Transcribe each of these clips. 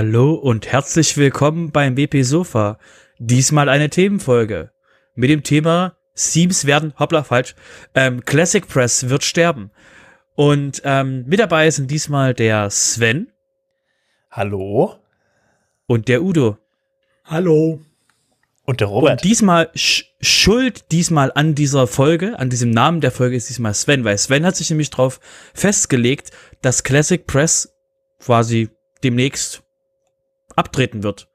Hallo und herzlich willkommen beim WP Sofa. Diesmal eine Themenfolge mit dem Thema Themes werden, hoppla, falsch, ähm, Classic Press wird sterben. Und ähm, mit dabei sind diesmal der Sven. Hallo. Und der Udo. Hallo. Und der Robert. Und diesmal sch schuld diesmal an dieser Folge, an diesem Namen der Folge ist diesmal Sven, weil Sven hat sich nämlich darauf festgelegt, dass Classic Press quasi demnächst abtreten wird.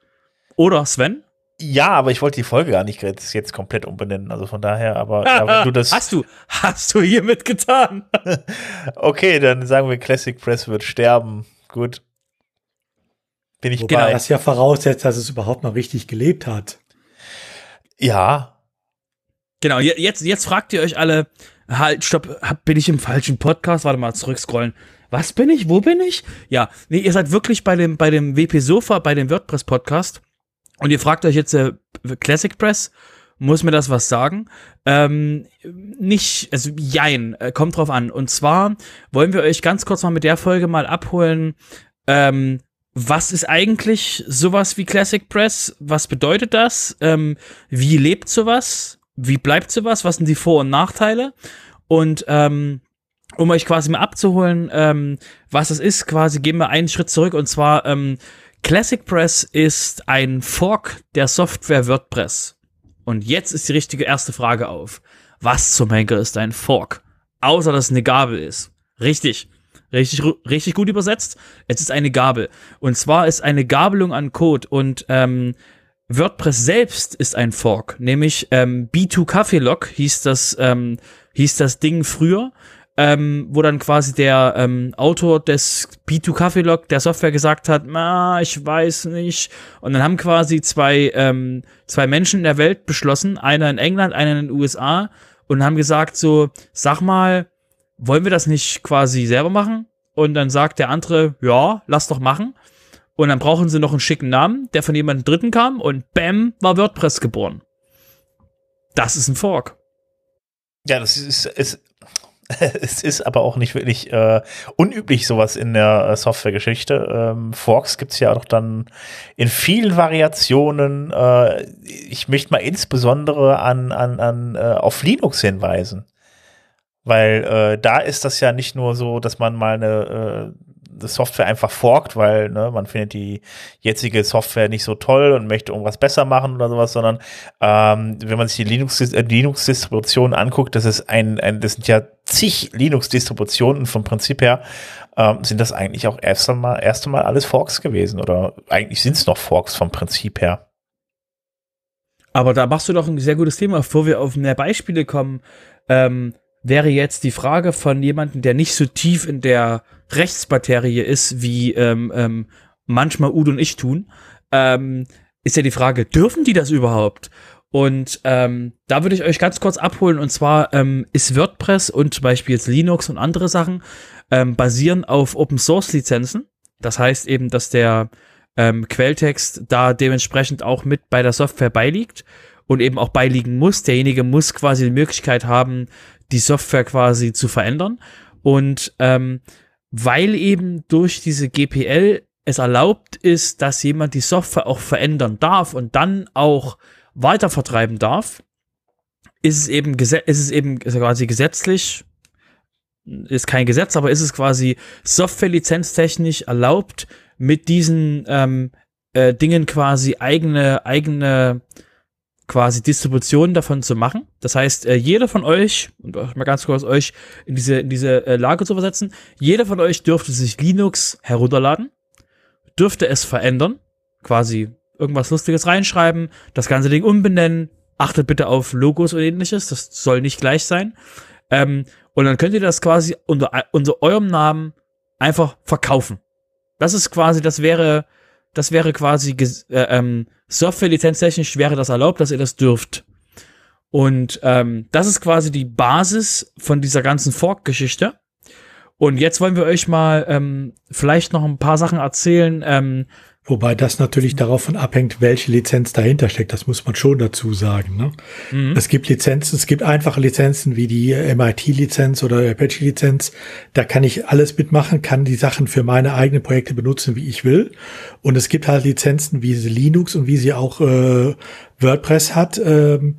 Oder Sven? Ja, aber ich wollte die Folge gar nicht jetzt komplett umbenennen. Also von daher, aber ja, wenn du das. Hast du, hast du hiermit getan? okay, dann sagen wir Classic Press wird sterben. Gut. Bin ich Wobei genau. das ja voraussetzt, dass es überhaupt noch richtig gelebt hat. Ja. Genau, jetzt, jetzt fragt ihr euch alle, halt, stopp, bin ich im falschen Podcast? Warte mal, zurückscrollen. Was bin ich? Wo bin ich? Ja, nee, ihr seid wirklich bei dem, bei dem WP Sofa, bei dem WordPress Podcast. Und ihr fragt euch jetzt, äh, Classic Press, muss mir das was sagen? Ähm, nicht, also jein, äh, kommt drauf an. Und zwar wollen wir euch ganz kurz mal mit der Folge mal abholen, ähm, was ist eigentlich sowas wie Classic Press? Was bedeutet das? Ähm, wie lebt sowas? Wie bleibt sowas? Was sind die Vor- und Nachteile? Und ähm, um euch quasi mal abzuholen, ähm, was es ist, quasi gehen wir einen Schritt zurück und zwar ähm, Classic Press ist ein Fork der Software WordPress. Und jetzt ist die richtige erste Frage auf. Was zum Henker ist ein Fork? Außer dass es eine Gabel ist. Richtig. Richtig, richtig gut übersetzt. Es ist eine Gabel. Und zwar ist eine Gabelung an Code und ähm, WordPress selbst ist ein Fork, nämlich ähm, B2 Kaffee Log hieß das, ähm, hieß das Ding früher ähm, wo dann quasi der ähm, Autor des B2 Coffee Log der Software gesagt hat, na, ich weiß nicht. Und dann haben quasi zwei, ähm, zwei Menschen in der Welt beschlossen, einer in England, einer in den USA, und haben gesagt so, sag mal, wollen wir das nicht quasi selber machen? Und dann sagt der andere, ja, lass doch machen. Und dann brauchen sie noch einen schicken Namen, der von jemandem Dritten kam und bam, war WordPress geboren. Das ist ein Fork. Ja, das ist, ist es ist aber auch nicht wirklich äh, unüblich, sowas in der äh, Softwaregeschichte. Ähm, Forks gibt es ja auch dann in vielen Variationen. Äh, ich möchte mal insbesondere an, an, an äh, auf Linux hinweisen. Weil äh, da ist das ja nicht nur so, dass man mal eine Software einfach forkt, weil ne, man findet die jetzige Software nicht so toll und möchte irgendwas besser machen oder sowas, sondern ähm, wenn man sich die Linux-Distributionen Linux anguckt, das ist ein, ein, das sind ja zig Linux-Distributionen vom Prinzip her ähm, sind das eigentlich auch erst einmal, erst einmal alles Forks gewesen oder eigentlich sind es noch Forks vom Prinzip her. Aber da machst du doch ein sehr gutes Thema, bevor wir auf mehr Beispiele kommen. Ähm, wäre jetzt die Frage von jemandem, der nicht so tief in der Rechtsmaterie ist, wie ähm, ähm, manchmal Udo und ich tun, ähm, ist ja die Frage, dürfen die das überhaupt? Und ähm, da würde ich euch ganz kurz abholen. Und zwar ähm, ist WordPress und zum Beispiel jetzt Linux und andere Sachen ähm, basieren auf Open Source Lizenzen. Das heißt eben, dass der ähm, Quelltext da dementsprechend auch mit bei der Software beiliegt und eben auch beiliegen muss. Derjenige muss quasi die Möglichkeit haben, die Software quasi zu verändern. Und ähm, weil eben durch diese GPL es erlaubt ist, dass jemand die Software auch verändern darf und dann auch weiter vertreiben darf, ist es eben, ist es eben quasi gesetzlich, ist kein Gesetz, aber ist es quasi softwarelizenztechnisch erlaubt, mit diesen ähm, äh, Dingen quasi eigene, eigene quasi Distributionen davon zu machen. Das heißt, äh, jeder von euch, und mal ganz kurz euch in diese, in diese äh, Lage zu versetzen, jeder von euch dürfte sich Linux herunterladen, dürfte es verändern, quasi irgendwas Lustiges reinschreiben, das ganze Ding umbenennen, achtet bitte auf Logos und ähnliches, das soll nicht gleich sein. Ähm, und dann könnt ihr das quasi unter, unter eurem Namen einfach verkaufen. Das ist quasi, das wäre, das wäre quasi äh, ähm, Software-lizenztechnisch wäre das erlaubt, dass ihr das dürft. Und ähm, das ist quasi die Basis von dieser ganzen Fork-Geschichte. Und jetzt wollen wir euch mal ähm, vielleicht noch ein paar Sachen erzählen, ähm, Wobei das natürlich davon abhängt, welche Lizenz dahinter steckt. Das muss man schon dazu sagen. Ne? Mhm. Es gibt Lizenzen, es gibt einfache Lizenzen wie die MIT-Lizenz oder Apache-Lizenz. Da kann ich alles mitmachen, kann die Sachen für meine eigenen Projekte benutzen, wie ich will. Und es gibt halt Lizenzen, wie sie Linux und wie sie auch äh, WordPress hat. Ähm,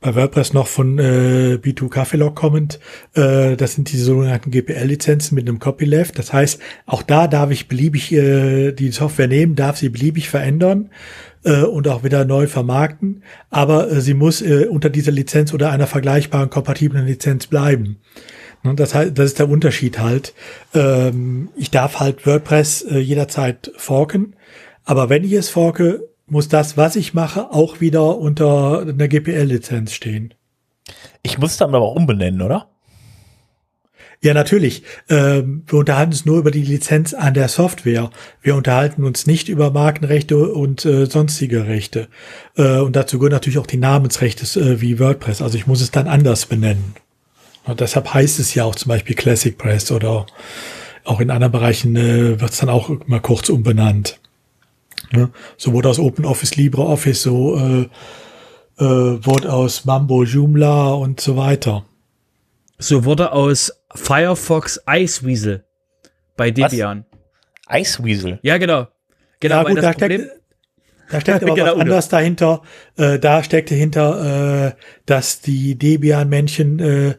bei WordPress noch von äh, B2 Kaffeelog kommend. Äh, das sind die sogenannten GPL-Lizenzen mit einem Copyleft. Das heißt, auch da darf ich beliebig äh, die Software nehmen, darf sie beliebig verändern äh, und auch wieder neu vermarkten. Aber äh, sie muss äh, unter dieser Lizenz oder einer vergleichbaren kompatiblen Lizenz bleiben. Ne, das, heißt, das ist der Unterschied halt. Ähm, ich darf halt WordPress äh, jederzeit forken. Aber wenn ich es forke, muss das, was ich mache, auch wieder unter einer GPL-Lizenz stehen. Ich muss dann aber umbenennen, oder? Ja, natürlich. Ähm, wir unterhalten uns nur über die Lizenz an der Software. Wir unterhalten uns nicht über Markenrechte und äh, sonstige Rechte. Äh, und dazu gehören natürlich auch die Namensrechte äh, wie WordPress. Also ich muss es dann anders benennen. Und deshalb heißt es ja auch zum Beispiel Classic Press oder auch in anderen Bereichen äh, wird es dann auch mal kurz umbenannt. Ne? So wurde aus OpenOffice LibreOffice, so äh, äh, wurde aus Mambo Joomla und so weiter. So wurde aus Firefox Iceweasel bei Debian. Was? Iceweasel? Ja, genau. Genau, ja, gut, da Problem steckt, da steckt aber genau, was anderes dahinter. Äh, da steckt dahinter, äh, dass die Debian-Männchen äh,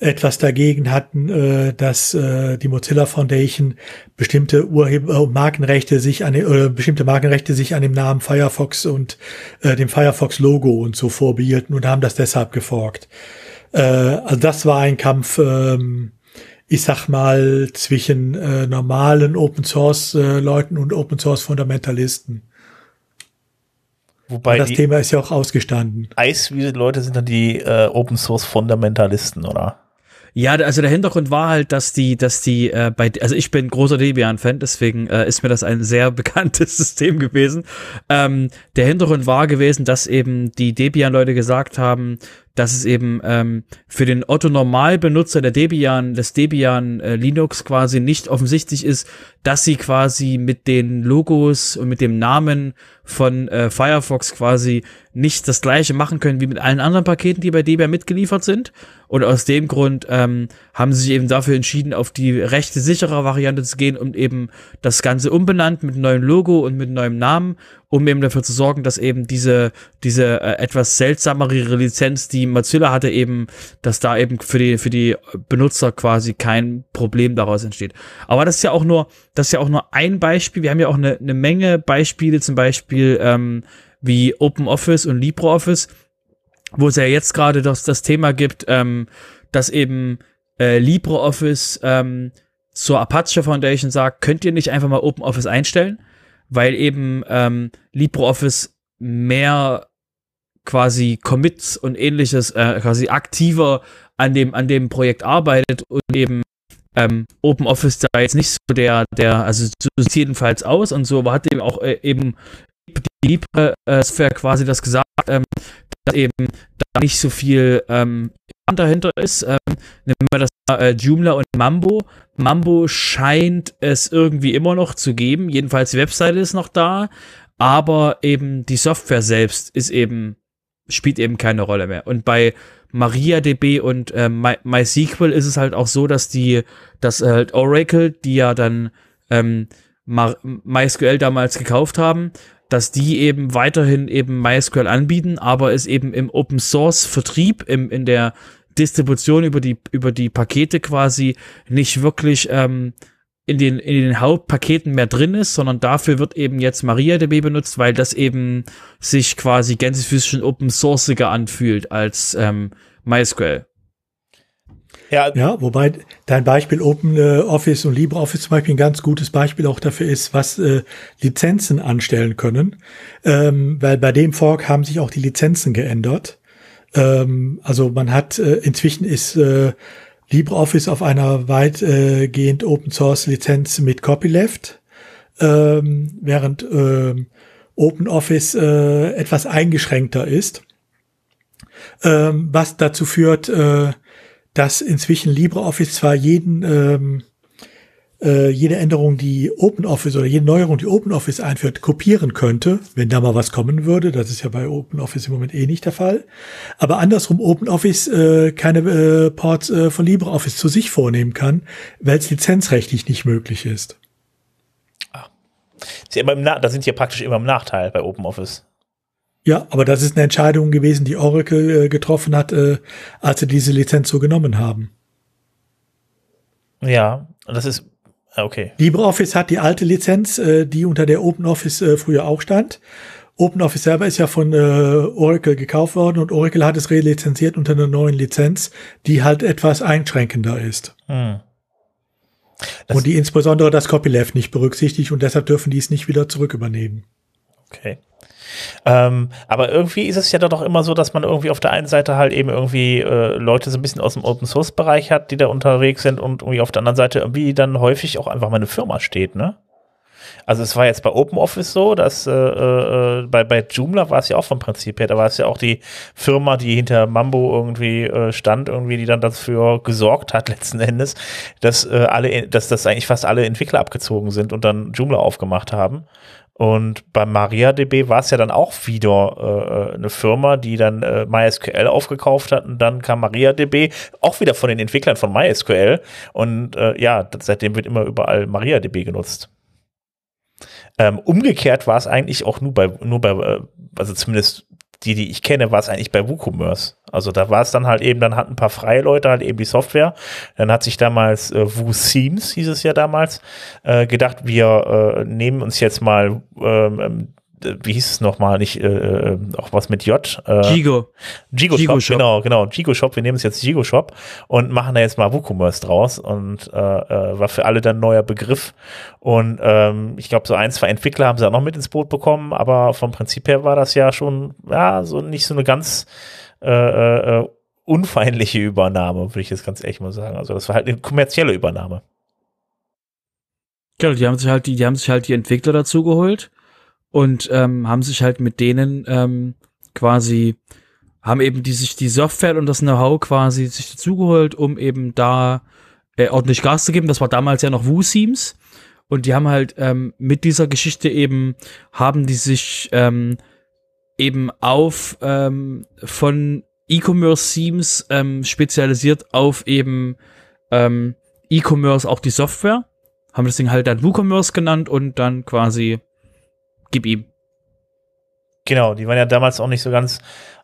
etwas dagegen hatten, äh, dass äh, die Mozilla Foundation bestimmte Urheber Markenrechte sich an äh, bestimmte Markenrechte sich an dem Namen Firefox und äh, dem Firefox Logo und so vorbehielten und haben das deshalb geforkt. Äh, also das war ein Kampf, ähm, ich sag mal zwischen äh, normalen Open Source äh, Leuten und Open Source Fundamentalisten. Wobei das Thema ist ja auch ausgestanden. Eiswiese-Leute sind dann die äh, Open Source Fundamentalisten, oder? Ja, also der Hintergrund war halt, dass die, dass die äh, bei, also ich bin großer Debian-Fan, deswegen äh, ist mir das ein sehr bekanntes System gewesen. Ähm, der Hintergrund war gewesen, dass eben die Debian-Leute gesagt haben, dass es eben ähm, für den Otto-Normal-Benutzer der Debian, des Debian äh, Linux quasi nicht offensichtlich ist, dass sie quasi mit den Logos und mit dem Namen von äh, Firefox quasi nicht das gleiche machen können wie mit allen anderen Paketen, die bei Debian mitgeliefert sind. Und aus dem Grund ähm, haben sie sich eben dafür entschieden, auf die rechte sichere Variante zu gehen und eben das Ganze umbenannt mit neuem Logo und mit neuem Namen um eben dafür zu sorgen, dass eben diese, diese äh, etwas seltsamere Lizenz, die Mozilla hatte, eben, dass da eben für die, für die Benutzer quasi kein Problem daraus entsteht. Aber das ist ja auch nur, das ist ja auch nur ein Beispiel. Wir haben ja auch eine, eine Menge Beispiele, zum Beispiel ähm, wie OpenOffice und LibreOffice, wo es ja jetzt gerade das, das Thema gibt, ähm, dass eben äh, LibreOffice ähm, zur Apache Foundation sagt, könnt ihr nicht einfach mal OpenOffice einstellen? Weil eben ähm, LibreOffice mehr quasi Commits und ähnliches äh, quasi aktiver an dem an dem Projekt arbeitet und eben ähm, OpenOffice da jetzt nicht so der der also so sieht jedenfalls aus und so aber hat eben auch äh, eben die Libre-Software quasi das gesagt, ähm, dass eben da nicht so viel ähm, dahinter ist. Ähm, nehmen wir das äh, Joomla und Mambo. Mambo scheint es irgendwie immer noch zu geben. Jedenfalls die Webseite ist noch da, aber eben die Software selbst ist eben spielt eben keine Rolle mehr. Und bei MariaDB und äh, My MySQL ist es halt auch so, dass die, dass halt Oracle, die ja dann ähm, MySQL damals gekauft haben, dass die eben weiterhin eben MySQL anbieten, aber es eben im Open Source Vertrieb, im, in der Distribution über die, über die Pakete quasi nicht wirklich ähm, in, den, in den Hauptpaketen mehr drin ist, sondern dafür wird eben jetzt MariaDB benutzt, weil das eben sich quasi gänsefüßig und open sourceiger anfühlt als ähm, MySQL. Ja. ja, wobei dein Beispiel Open äh, Office und LibreOffice zum Beispiel ein ganz gutes Beispiel auch dafür ist, was äh, Lizenzen anstellen können. Ähm, weil bei dem Fork haben sich auch die Lizenzen geändert. Ähm, also man hat äh, inzwischen ist äh, LibreOffice auf einer weitgehend Open Source Lizenz mit Copyleft, ähm, während ähm, OpenOffice äh, etwas eingeschränkter ist, ähm, was dazu führt, äh, dass inzwischen LibreOffice zwar jeden ähm, äh, jede Änderung, die OpenOffice oder jede Neuerung, die OpenOffice einführt, kopieren könnte, wenn da mal was kommen würde. Das ist ja bei OpenOffice im Moment eh nicht der Fall. Aber andersrum OpenOffice äh, keine äh, Ports äh, von LibreOffice zu sich vornehmen kann, weil es lizenzrechtlich nicht möglich ist. Ah. ist ja immer im da sind ja praktisch immer im Nachteil bei OpenOffice. Ja, aber das ist eine Entscheidung gewesen, die Oracle äh, getroffen hat, äh, als sie diese Lizenz so genommen haben. Ja, das ist okay. LibreOffice hat die alte Lizenz, äh, die unter der OpenOffice äh, früher auch stand. OpenOffice selber ist ja von äh, Oracle gekauft worden und Oracle hat es relizenziert unter einer neuen Lizenz, die halt etwas einschränkender ist. Hm. Und die insbesondere das Copyleft nicht berücksichtigt und deshalb dürfen die es nicht wieder zurück übernehmen. Okay. Ähm, aber irgendwie ist es ja doch immer so, dass man irgendwie auf der einen Seite halt eben irgendwie äh, Leute so ein bisschen aus dem Open Source Bereich hat, die da unterwegs sind und irgendwie auf der anderen Seite irgendwie dann häufig auch einfach mal eine Firma steht, ne? Also es war jetzt bei OpenOffice so, dass äh, äh, bei, bei Joomla war es ja auch vom Prinzip her, da war es ja auch die Firma, die hinter Mambo irgendwie äh, stand, irgendwie, die dann dafür gesorgt hat letzten Endes, dass äh, alle, dass das eigentlich fast alle Entwickler abgezogen sind und dann Joomla aufgemacht haben. Und bei MariaDB war es ja dann auch wieder äh, eine Firma, die dann äh, MySQL aufgekauft hat und dann kam MariaDB auch wieder von den Entwicklern von MySQL und äh, ja, seitdem wird immer überall MariaDB genutzt. Ähm, umgekehrt war es eigentlich auch nur bei, nur bei, äh, also zumindest die, die ich kenne, war es eigentlich bei WooCommerce. Also da war es dann halt eben, dann hatten ein paar freie Leute halt eben die Software. Dann hat sich damals äh, WooSeams, hieß es ja damals, äh, gedacht, wir äh, nehmen uns jetzt mal ähm, wie hieß es nochmal, nicht, äh, äh, auch was mit J? Äh, Gigo. Gigo, Gigo Shop, genau, genau, Gigo Shop, wir nehmen es jetzt Gigo Shop und machen da jetzt mal WooCommerce draus und äh, äh, war für alle dann ein neuer Begriff und ähm, ich glaube, so ein, zwei Entwickler haben sie auch noch mit ins Boot bekommen, aber vom Prinzip her war das ja schon, ja, so nicht so eine ganz äh, äh, unfeindliche Übernahme, würde ich jetzt ganz ehrlich mal sagen. Also das war halt eine kommerzielle Übernahme. Genau, die haben sich halt die, die haben sich halt die Entwickler dazu geholt und ähm, haben sich halt mit denen ähm, quasi haben eben die sich die Software und das Know-how quasi sich dazugeholt, um eben da äh, ordentlich Gas zu geben. Das war damals ja noch WooSeams und die haben halt ähm, mit dieser Geschichte eben haben die sich ähm, eben auf ähm, von E-Commerce Themes ähm, spezialisiert auf eben ähm, E-Commerce auch die Software. Haben das Ding halt dann WooCommerce genannt und dann quasi gib ihm. Genau, die waren ja damals auch nicht so ganz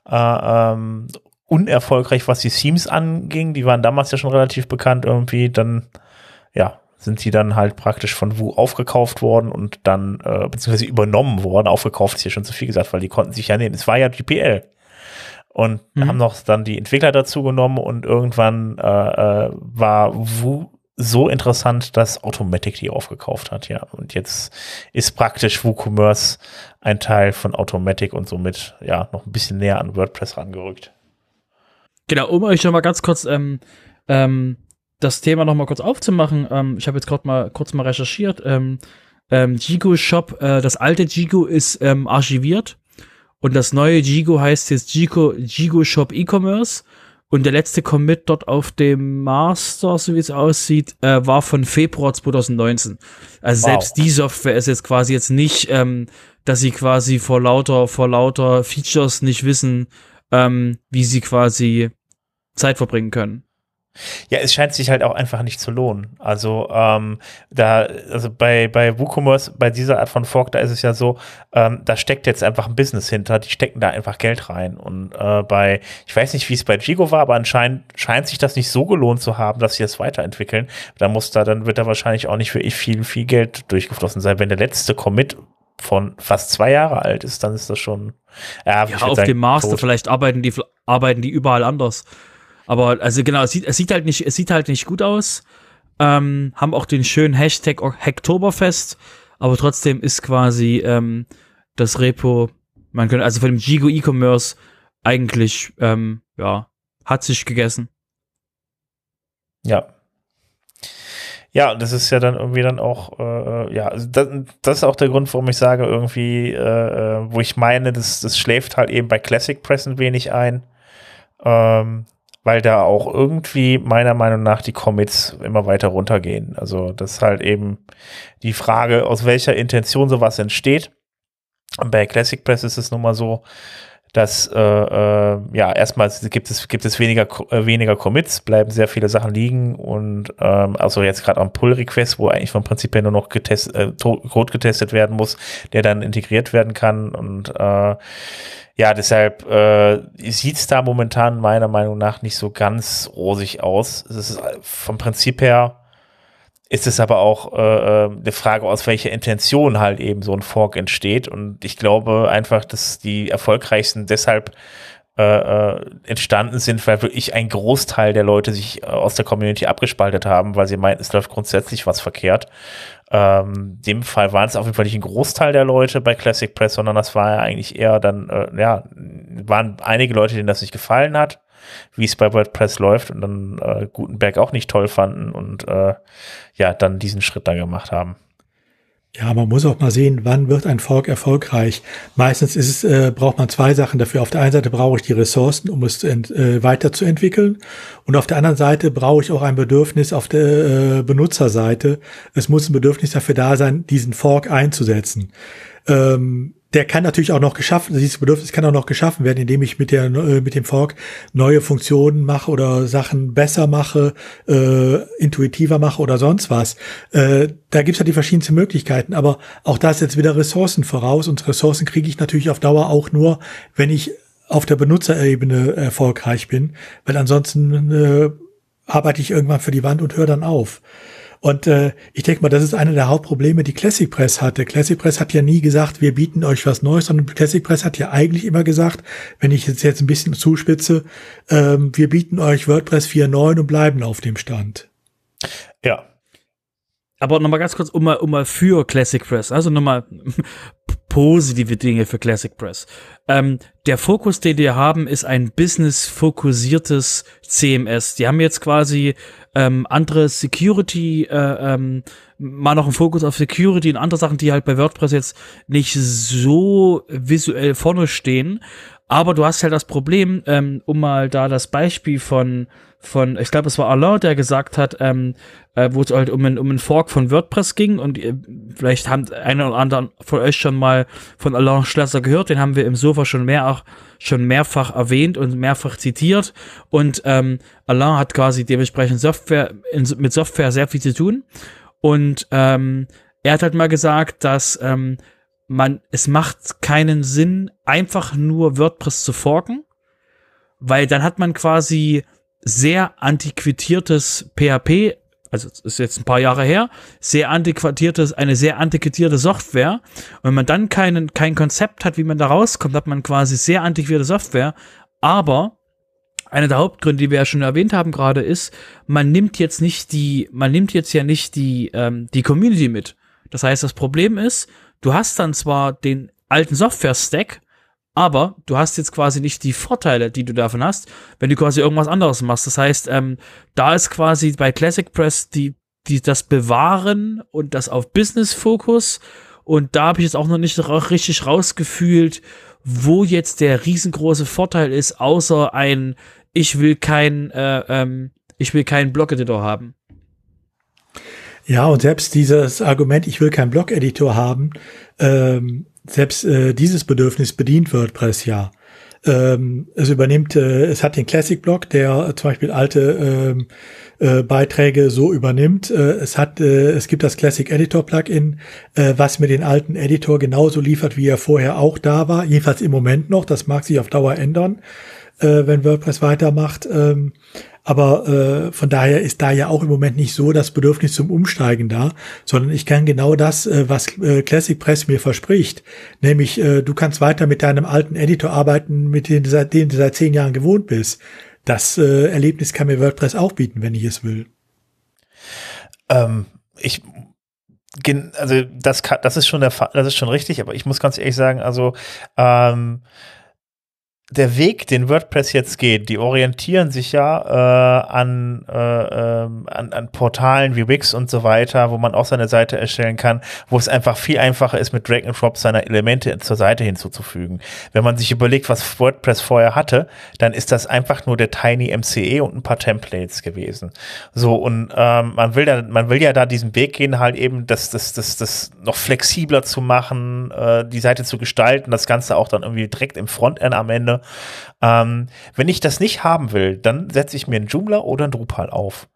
äh, ähm, unerfolgreich, was die Themes anging. Die waren damals ja schon relativ bekannt irgendwie. Dann, ja, sind sie dann halt praktisch von Wu aufgekauft worden und dann, äh, beziehungsweise übernommen worden. Aufgekauft ist ja schon zu viel gesagt, weil die konnten sich ja nehmen. Es war ja GPL. Und mhm. haben noch dann die Entwickler dazu genommen und irgendwann äh, äh, war Wu so interessant, dass Automatic die aufgekauft hat, ja. Und jetzt ist praktisch WooCommerce ein Teil von Automatic und somit ja noch ein bisschen näher an WordPress rangerückt. Genau, um euch schon mal ganz kurz ähm, ähm, das Thema noch mal kurz aufzumachen. Ähm, ich habe jetzt gerade mal kurz mal recherchiert. Ähm, ähm, Jigo Shop, äh, das alte Jigo ist ähm, archiviert und das neue Jigo heißt jetzt Jigo, Jigo Shop E-Commerce und der letzte Commit dort auf dem Master, so wie es aussieht, äh, war von Februar 2019. Also wow. selbst die Software ist jetzt quasi jetzt nicht, ähm, dass sie quasi vor lauter, vor lauter Features nicht wissen, ähm, wie sie quasi Zeit verbringen können. Ja, es scheint sich halt auch einfach nicht zu lohnen. Also ähm, da, also bei bei WooCommerce, bei dieser Art von Fork, da ist es ja so, ähm, da steckt jetzt einfach ein Business hinter, die stecken da einfach Geld rein. Und äh, bei, ich weiß nicht, wie es bei Jigo war, aber anscheinend scheint sich das nicht so gelohnt zu haben, dass sie es weiterentwickeln. Da muss da, dann wird da wahrscheinlich auch nicht wirklich viel, viel Geld durchgeflossen sein. Wenn der letzte Commit von fast zwei Jahre alt ist, dann ist das schon. Ja, ja auf sagen, dem Master, tot. vielleicht arbeiten die, arbeiten die überall anders. Aber also genau, es sieht, es sieht halt nicht, es sieht halt nicht gut aus. Ähm, haben auch den schönen Hashtag Hacktoberfest, aber trotzdem ist quasi ähm, das Repo, man könnte, also von dem Gigo E-Commerce eigentlich, ähm, ja, hat sich gegessen. Ja. Ja, das ist ja dann irgendwie dann auch, äh, ja, also das, das, ist auch der Grund, warum ich sage, irgendwie, äh, äh, wo ich meine, das, das schläft halt eben bei Classic Press ein wenig ein. Ähm, weil da auch irgendwie meiner Meinung nach die Commits immer weiter runtergehen. Also das ist halt eben die Frage, aus welcher Intention sowas entsteht. Bei Classic Press ist es nun mal so, dass äh, äh, ja erstmal gibt es gibt es weniger äh, weniger Commits, bleiben sehr viele Sachen liegen und ähm, also jetzt gerade am Pull Request, wo eigentlich vom Prinzip her nur noch getest, äh, Code getestet werden muss, der dann integriert werden kann und äh, ja, deshalb äh, sieht da momentan meiner Meinung nach nicht so ganz rosig aus. Es ist äh, vom Prinzip her ist es aber auch äh, äh, eine Frage, aus welcher Intention halt eben so ein Fork entsteht. Und ich glaube einfach, dass die erfolgreichsten deshalb äh, äh, entstanden sind, weil wirklich ein Großteil der Leute sich äh, aus der Community abgespaltet haben, weil sie meinten, es läuft grundsätzlich was verkehrt. Ähm, dem Fall waren es auf jeden Fall nicht ein Großteil der Leute bei Classic Press, sondern das war ja eigentlich eher dann, äh, ja, waren einige Leute, denen das nicht gefallen hat, wie es bei WordPress läuft und dann äh, Gutenberg auch nicht toll fanden und äh, ja, dann diesen Schritt da gemacht haben. Ja, man muss auch mal sehen, wann wird ein Fork erfolgreich. Meistens ist es, äh, braucht man zwei Sachen dafür. Auf der einen Seite brauche ich die Ressourcen, um es ent, äh, weiterzuentwickeln. Und auf der anderen Seite brauche ich auch ein Bedürfnis auf der äh, Benutzerseite. Es muss ein Bedürfnis dafür da sein, diesen Fork einzusetzen. Ähm, der kann natürlich auch noch geschaffen, dieses Bedürfnis kann auch noch geschaffen werden, indem ich mit der äh, mit dem Fork neue Funktionen mache oder Sachen besser mache, äh, intuitiver mache oder sonst was. Äh, da gibt's ja die verschiedensten Möglichkeiten, aber auch da ist jetzt wieder Ressourcen voraus und Ressourcen kriege ich natürlich auf Dauer auch nur, wenn ich auf der Benutzerebene erfolgreich bin, weil ansonsten äh, arbeite ich irgendwann für die Wand und höre dann auf. Und äh, ich denke mal, das ist eine der Hauptprobleme, die Classic Press hatte. Classic Press hat ja nie gesagt, wir bieten euch was Neues, sondern Classic Press hat ja eigentlich immer gesagt, wenn ich jetzt jetzt ein bisschen zuspitze, ähm, wir bieten euch WordPress 4.9 und bleiben auf dem Stand. Ja. Aber nochmal ganz kurz, um mal, um mal für Classic Press, also nochmal positive Dinge für Classic Press. Ähm, der Fokus, den die haben, ist ein business-fokussiertes CMS. Die haben jetzt quasi ähm, andere Security, äh, ähm, mal noch einen Fokus auf Security und andere Sachen, die halt bei WordPress jetzt nicht so visuell vorne stehen. Aber du hast halt das Problem, ähm, um mal da das Beispiel von, von ich glaube, es war Alain, der gesagt hat, ähm, äh, wo es halt um einen, um einen Fork von WordPress ging und äh, vielleicht haben einer oder anderen von euch schon mal von Alain Schlesser gehört, den haben wir im Sofa schon mehr auch schon mehrfach erwähnt und mehrfach zitiert und ähm, Alain hat quasi dementsprechend Software in, mit Software sehr viel zu tun und ähm, er hat halt mal gesagt, dass ähm, man, es macht keinen Sinn, einfach nur WordPress zu forken, weil dann hat man quasi sehr antiquitiertes PHP, also ist jetzt ein paar Jahre her, sehr antiquiertes, eine sehr antiquierte Software. Und wenn man dann keinen, kein Konzept hat, wie man da rauskommt, hat man quasi sehr antiquierte Software. Aber einer der Hauptgründe, die wir ja schon erwähnt haben gerade, ist, man nimmt jetzt nicht die, man nimmt jetzt ja nicht die, ähm, die Community mit. Das heißt, das Problem ist, du hast dann zwar den alten Software-Stack, aber du hast jetzt quasi nicht die Vorteile, die du davon hast, wenn du quasi irgendwas anderes machst. Das heißt, ähm, da ist quasi bei Classic Press die, die das Bewahren und das auf Business-Fokus. Und da habe ich jetzt auch noch nicht richtig rausgefühlt, wo jetzt der riesengroße Vorteil ist, außer ein, ich will kein, äh, ähm, ich will keinen Blog-Editor haben. Ja, und selbst dieses Argument, ich will keinen Blog-Editor haben, ähm, selbst äh, dieses Bedürfnis bedient WordPress ja. Ähm, es übernimmt, äh, es hat den Classic-Blog, der äh, zum Beispiel alte ähm, äh, Beiträge so übernimmt. Äh, es hat, äh, es gibt das Classic Editor Plugin, äh, was mir den alten Editor genauso liefert, wie er vorher auch da war. Jedenfalls im Moment noch. Das mag sich auf Dauer ändern, äh, wenn WordPress weitermacht. Ähm, aber äh, von daher ist da ja auch im Moment nicht so das Bedürfnis zum Umsteigen da, sondern ich kann genau das, äh, was äh, Classic Press mir verspricht, nämlich äh, du kannst weiter mit deinem alten Editor arbeiten, mit dem du seit, dem du seit zehn Jahren gewohnt bist. Das äh, Erlebnis kann mir WordPress auch bieten, wenn ich es will. Ähm, ich also das kann, das ist schon der das ist schon richtig, aber ich muss ganz ehrlich sagen, also ähm, der Weg, den WordPress jetzt geht, die orientieren sich ja äh, an, äh, ähm, an, an Portalen wie Wix und so weiter, wo man auch seine Seite erstellen kann, wo es einfach viel einfacher ist, mit Drag and Drop seine Elemente zur Seite hinzuzufügen. Wenn man sich überlegt, was WordPress vorher hatte, dann ist das einfach nur der Tiny MCE und ein paar Templates gewesen. So und ähm, man will da, man will ja da diesen Weg gehen, halt eben das, das, das, das noch flexibler zu machen, äh, die Seite zu gestalten, das Ganze auch dann irgendwie direkt im Frontend am Ende ähm, wenn ich das nicht haben will, dann setze ich mir einen Joomla oder einen Drupal auf.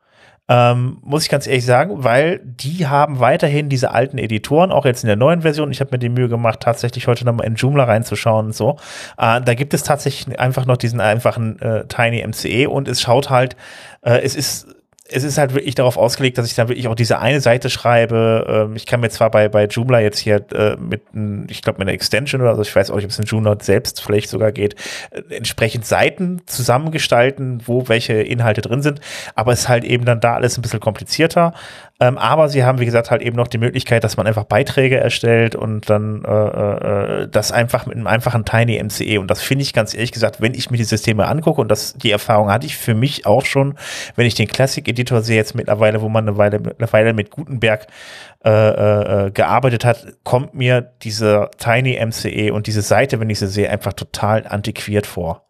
Ähm, muss ich ganz ehrlich sagen, weil die haben weiterhin diese alten Editoren, auch jetzt in der neuen Version. Ich habe mir die Mühe gemacht, tatsächlich heute nochmal in Joomla reinzuschauen und so. Äh, da gibt es tatsächlich einfach noch diesen einfachen äh, Tiny MCE und es schaut halt, äh, es ist es ist halt wirklich darauf ausgelegt, dass ich dann wirklich auch diese eine Seite schreibe. Ähm, ich kann mir zwar bei, bei Joomla jetzt hier äh, mit, ich glaube, mit einer Extension oder so, ich weiß auch nicht, ob es in Joomla selbst vielleicht sogar geht, äh, entsprechend Seiten zusammengestalten, wo welche Inhalte drin sind. Aber es ist halt eben dann da alles ein bisschen komplizierter. Ähm, aber sie haben, wie gesagt, halt eben noch die Möglichkeit, dass man einfach Beiträge erstellt und dann äh, äh, das einfach mit einem einfachen Tiny MCE. Und das finde ich ganz ehrlich gesagt, wenn ich mir die Systeme angucke, und das die Erfahrung hatte ich für mich auch schon, wenn ich den Classic Editor sehe jetzt mittlerweile, wo man eine Weile, eine Weile mit Gutenberg äh, äh, äh gearbeitet hat, kommt mir diese Tiny MCE und diese Seite, wenn ich sie sehe, einfach total antiquiert vor.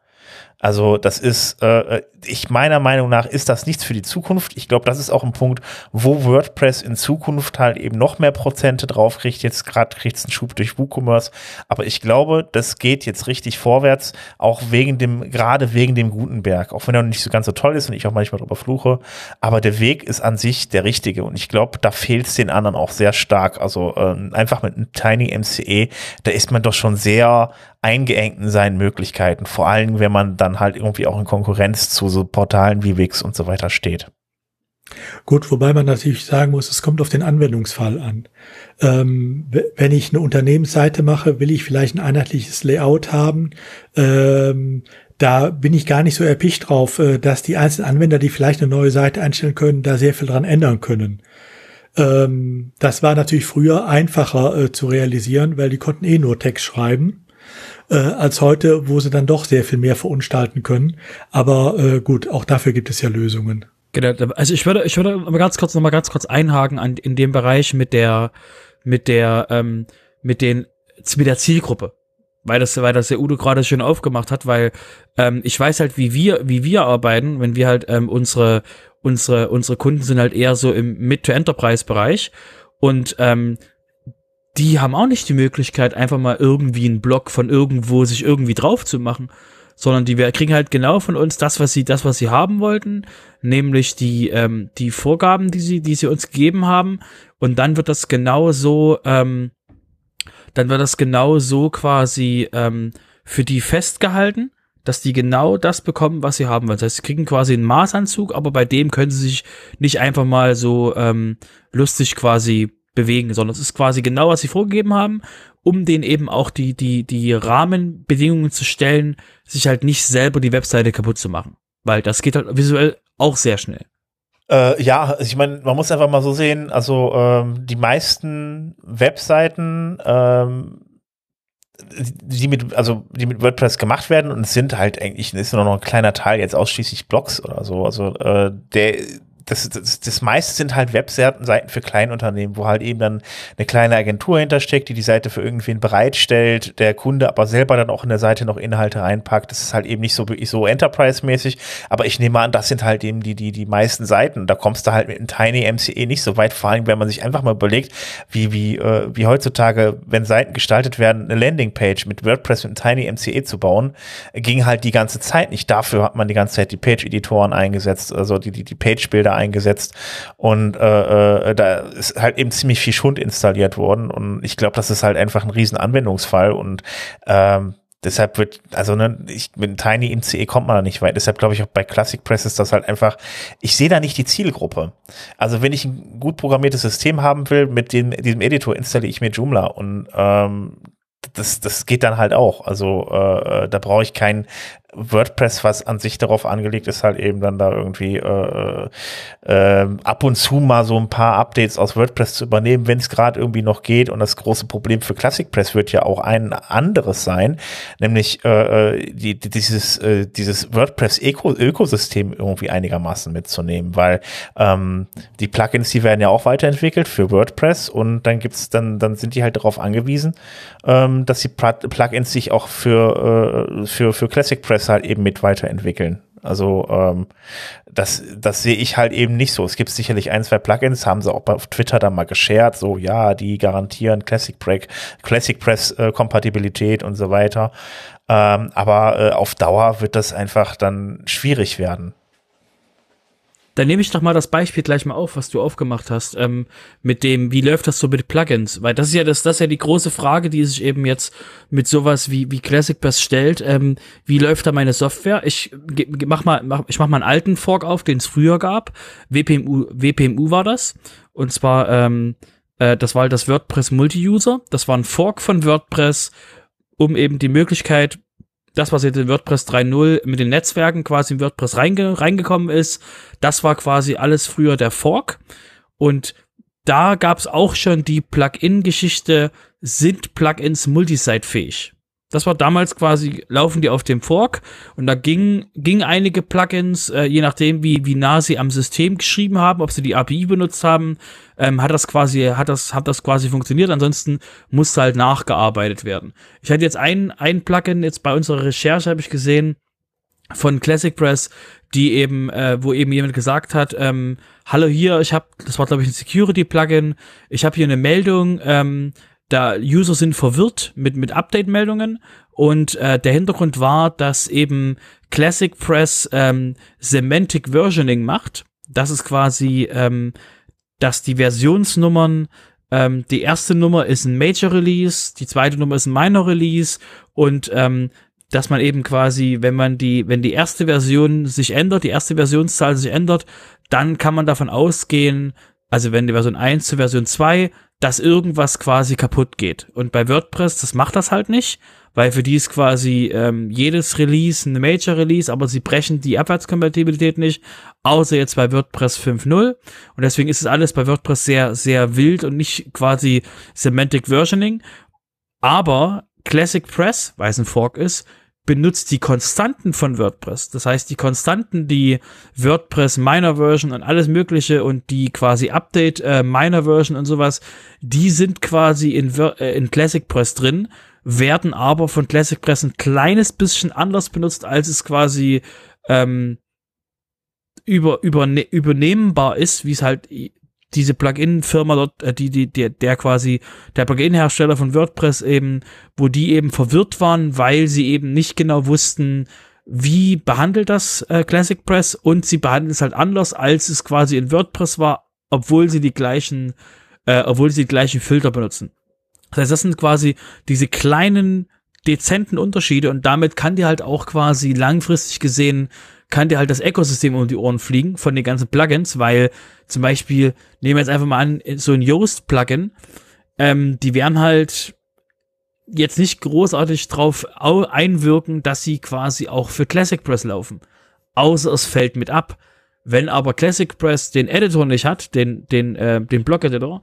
Also das ist, äh, ich meiner Meinung nach ist das nichts für die Zukunft. Ich glaube, das ist auch ein Punkt, wo WordPress in Zukunft halt eben noch mehr Prozente drauf kriegt. Jetzt gerade kriegt es einen Schub durch WooCommerce, aber ich glaube, das geht jetzt richtig vorwärts, auch wegen dem, gerade wegen dem Gutenberg, auch wenn er nicht so ganz so toll ist und ich auch manchmal drüber fluche. Aber der Weg ist an sich der richtige und ich glaube, da fehlt es den anderen auch sehr stark. Also äh, einfach mit einem Tiny MCE, da ist man doch schon sehr eingeengt in seinen Möglichkeiten. Vor allem, wenn man dann halt irgendwie auch in Konkurrenz zu so Portalen wie Wix und so weiter steht. Gut, wobei man natürlich sagen muss, es kommt auf den Anwendungsfall an. Ähm, wenn ich eine Unternehmensseite mache, will ich vielleicht ein einheitliches Layout haben. Ähm, da bin ich gar nicht so erpicht drauf, äh, dass die einzelnen Anwender, die vielleicht eine neue Seite einstellen können, da sehr viel dran ändern können. Ähm, das war natürlich früher einfacher äh, zu realisieren, weil die konnten eh nur Text schreiben äh, als heute, wo sie dann doch sehr viel mehr verunstalten können. Aber äh, gut, auch dafür gibt es ja Lösungen. Genau, also ich würde, ich würde aber ganz kurz noch mal ganz kurz einhaken an in dem Bereich mit der, mit der, ähm, mit den, mit der Zielgruppe, weil das, weil das der Udo gerade schön aufgemacht hat, weil ähm, ich weiß halt, wie wir, wie wir arbeiten, wenn wir halt ähm, unsere, unsere, unsere Kunden sind halt eher so im Mid-to-Enterprise-Bereich und ähm, die haben auch nicht die Möglichkeit, einfach mal irgendwie einen Blog von irgendwo sich irgendwie drauf zu machen, sondern die kriegen halt genau von uns das, was sie, das, was sie haben wollten, nämlich die, ähm, die Vorgaben, die sie, die sie uns gegeben haben, und dann wird das genau so, ähm, dann wird das genau so quasi ähm, für die festgehalten, dass die genau das bekommen, was sie haben wollen. Das heißt, sie kriegen quasi einen Maßanzug, aber bei dem können sie sich nicht einfach mal so ähm, lustig quasi bewegen, sondern es ist quasi genau, was sie vorgegeben haben, um denen eben auch die, die, die Rahmenbedingungen zu stellen, sich halt nicht selber die Webseite kaputt zu machen. Weil das geht halt visuell auch sehr schnell. Äh, ja, also ich meine, man muss einfach mal so sehen, also ähm, die meisten Webseiten, ähm, die mit, also die mit WordPress gemacht werden und es sind halt eigentlich, ist nur noch ein kleiner Teil jetzt ausschließlich Blogs oder so. Also äh, der das, das, das meiste sind halt Webseiten für Kleinunternehmen, wo halt eben dann eine kleine Agentur hintersteckt, die die Seite für irgendwen bereitstellt, der Kunde aber selber dann auch in der Seite noch Inhalte reinpackt. Das ist halt eben nicht so so Enterprise-mäßig, aber ich nehme an, das sind halt eben die, die, die meisten Seiten. Da kommst du halt mit einem Tiny MCE nicht so weit, vor allem wenn man sich einfach mal überlegt, wie, wie, äh, wie heutzutage, wenn Seiten gestaltet werden, eine Landingpage mit WordPress mit einem Tiny MCE zu bauen, ging halt die ganze Zeit nicht. Dafür hat man die ganze Zeit die Page-Editoren eingesetzt, also die, die, die Page-Bilder eingesetzt und äh, äh, da ist halt eben ziemlich viel Schund installiert worden und ich glaube, das ist halt einfach ein riesen Anwendungsfall und ähm, Deshalb wird, also ne, ich, mit Tiny MCE kommt man da nicht weit. Deshalb glaube ich auch bei Classic Press ist das halt einfach, ich sehe da nicht die Zielgruppe. Also wenn ich ein gut programmiertes System haben will, mit dem, diesem Editor installiere ich mir Joomla und ähm, das, das geht dann halt auch. Also äh, da brauche ich kein WordPress, was an sich darauf angelegt ist, halt eben dann da irgendwie äh, äh, ab und zu mal so ein paar Updates aus WordPress zu übernehmen, wenn es gerade irgendwie noch geht. Und das große Problem für Classic Press wird ja auch ein anderes sein, nämlich äh, äh die, dieses, äh, dieses WordPress-Ökosystem irgendwie einigermaßen mitzunehmen, weil ähm, die Plugins, die werden ja auch weiterentwickelt für WordPress und dann gibt's dann, dann sind die halt darauf angewiesen, ähm, dass die Plugins sich auch für, äh, für, für Classic Press halt eben mit weiterentwickeln. Also ähm, das, das sehe ich halt eben nicht so. Es gibt sicherlich ein, zwei Plugins, haben sie auch auf Twitter dann mal geshared, so ja, die garantieren Classic Break, Classic Press äh, Kompatibilität und so weiter. Ähm, aber äh, auf Dauer wird das einfach dann schwierig werden. Dann nehme ich doch mal das Beispiel gleich mal auf, was du aufgemacht hast, ähm, mit dem, wie läuft das so mit Plugins? Weil das ist ja das, das ist ja die große Frage, die sich eben jetzt mit sowas wie, wie Classic Pass stellt. Ähm, wie läuft da meine Software? Ich mach mal, mach, ich mach mal einen alten Fork auf, den es früher gab. WPMU, WPMU war das. Und zwar, ähm, äh, das war halt das WordPress Multi-User. Das war ein Fork von WordPress, um eben die Möglichkeit, das, was jetzt in WordPress 3.0 mit den Netzwerken quasi in WordPress reinge reingekommen ist, das war quasi alles früher der Fork. Und da gab es auch schon die Plugin-Geschichte, sind Plugins multisite-fähig? Das war damals quasi, laufen die auf dem Fork und da ging, ging einige Plugins, äh, je nachdem, wie, wie nah sie am System geschrieben haben, ob sie die API benutzt haben, ähm, hat das quasi, hat das, hat das quasi funktioniert. Ansonsten musste halt nachgearbeitet werden. Ich hatte jetzt ein, ein Plugin, jetzt bei unserer Recherche habe ich gesehen, von Classic Press, die eben, äh, wo eben jemand gesagt hat, ähm, hallo hier, ich habe, das war glaube ich ein Security-Plugin, ich habe hier eine Meldung, ähm, da User sind verwirrt mit, mit Update-Meldungen und äh, der Hintergrund war, dass eben Classic Press ähm, Semantic Versioning macht. Das ist quasi, ähm, dass die Versionsnummern, ähm, die erste Nummer ist ein Major Release, die zweite Nummer ist ein Minor Release und ähm, dass man eben quasi, wenn man die, wenn die erste Version sich ändert, die erste Versionszahl sich ändert, dann kann man davon ausgehen, also wenn die Version 1 zu Version 2 dass irgendwas quasi kaputt geht. Und bei WordPress, das macht das halt nicht, weil für die ist quasi ähm, jedes Release eine Major Release, aber sie brechen die Abwärtskompatibilität nicht, außer jetzt bei WordPress 5.0. Und deswegen ist es alles bei WordPress sehr, sehr wild und nicht quasi Semantic Versioning. Aber Classic Press, weil es ein Fork ist, benutzt die Konstanten von WordPress. Das heißt, die Konstanten, die WordPress Minor Version und alles Mögliche und die quasi Update äh, Minor Version und sowas, die sind quasi in, äh, in Classic Press drin, werden aber von Classic Press ein kleines bisschen anders benutzt, als es quasi ähm, über, über, übernehmbar ist, wie es halt diese Plugin-Firma dort, äh, die, die, der, der quasi, der Plugin-Hersteller von WordPress eben, wo die eben verwirrt waren, weil sie eben nicht genau wussten, wie behandelt das äh, Classic Press und sie behandeln es halt anders, als es quasi in WordPress war, obwohl sie die gleichen, äh, obwohl sie die gleichen Filter benutzen. Das heißt, das sind quasi diese kleinen, dezenten Unterschiede und damit kann dir halt auch quasi langfristig gesehen kann dir halt das Ökosystem um die Ohren fliegen von den ganzen Plugins, weil zum Beispiel, nehmen wir jetzt einfach mal an, so ein Yoast-Plugin, ähm, die werden halt jetzt nicht großartig drauf einwirken, dass sie quasi auch für Classic Press laufen. Außer es fällt mit ab. Wenn aber Classic Press den Editor nicht hat, den, den, äh, den Block-Editor,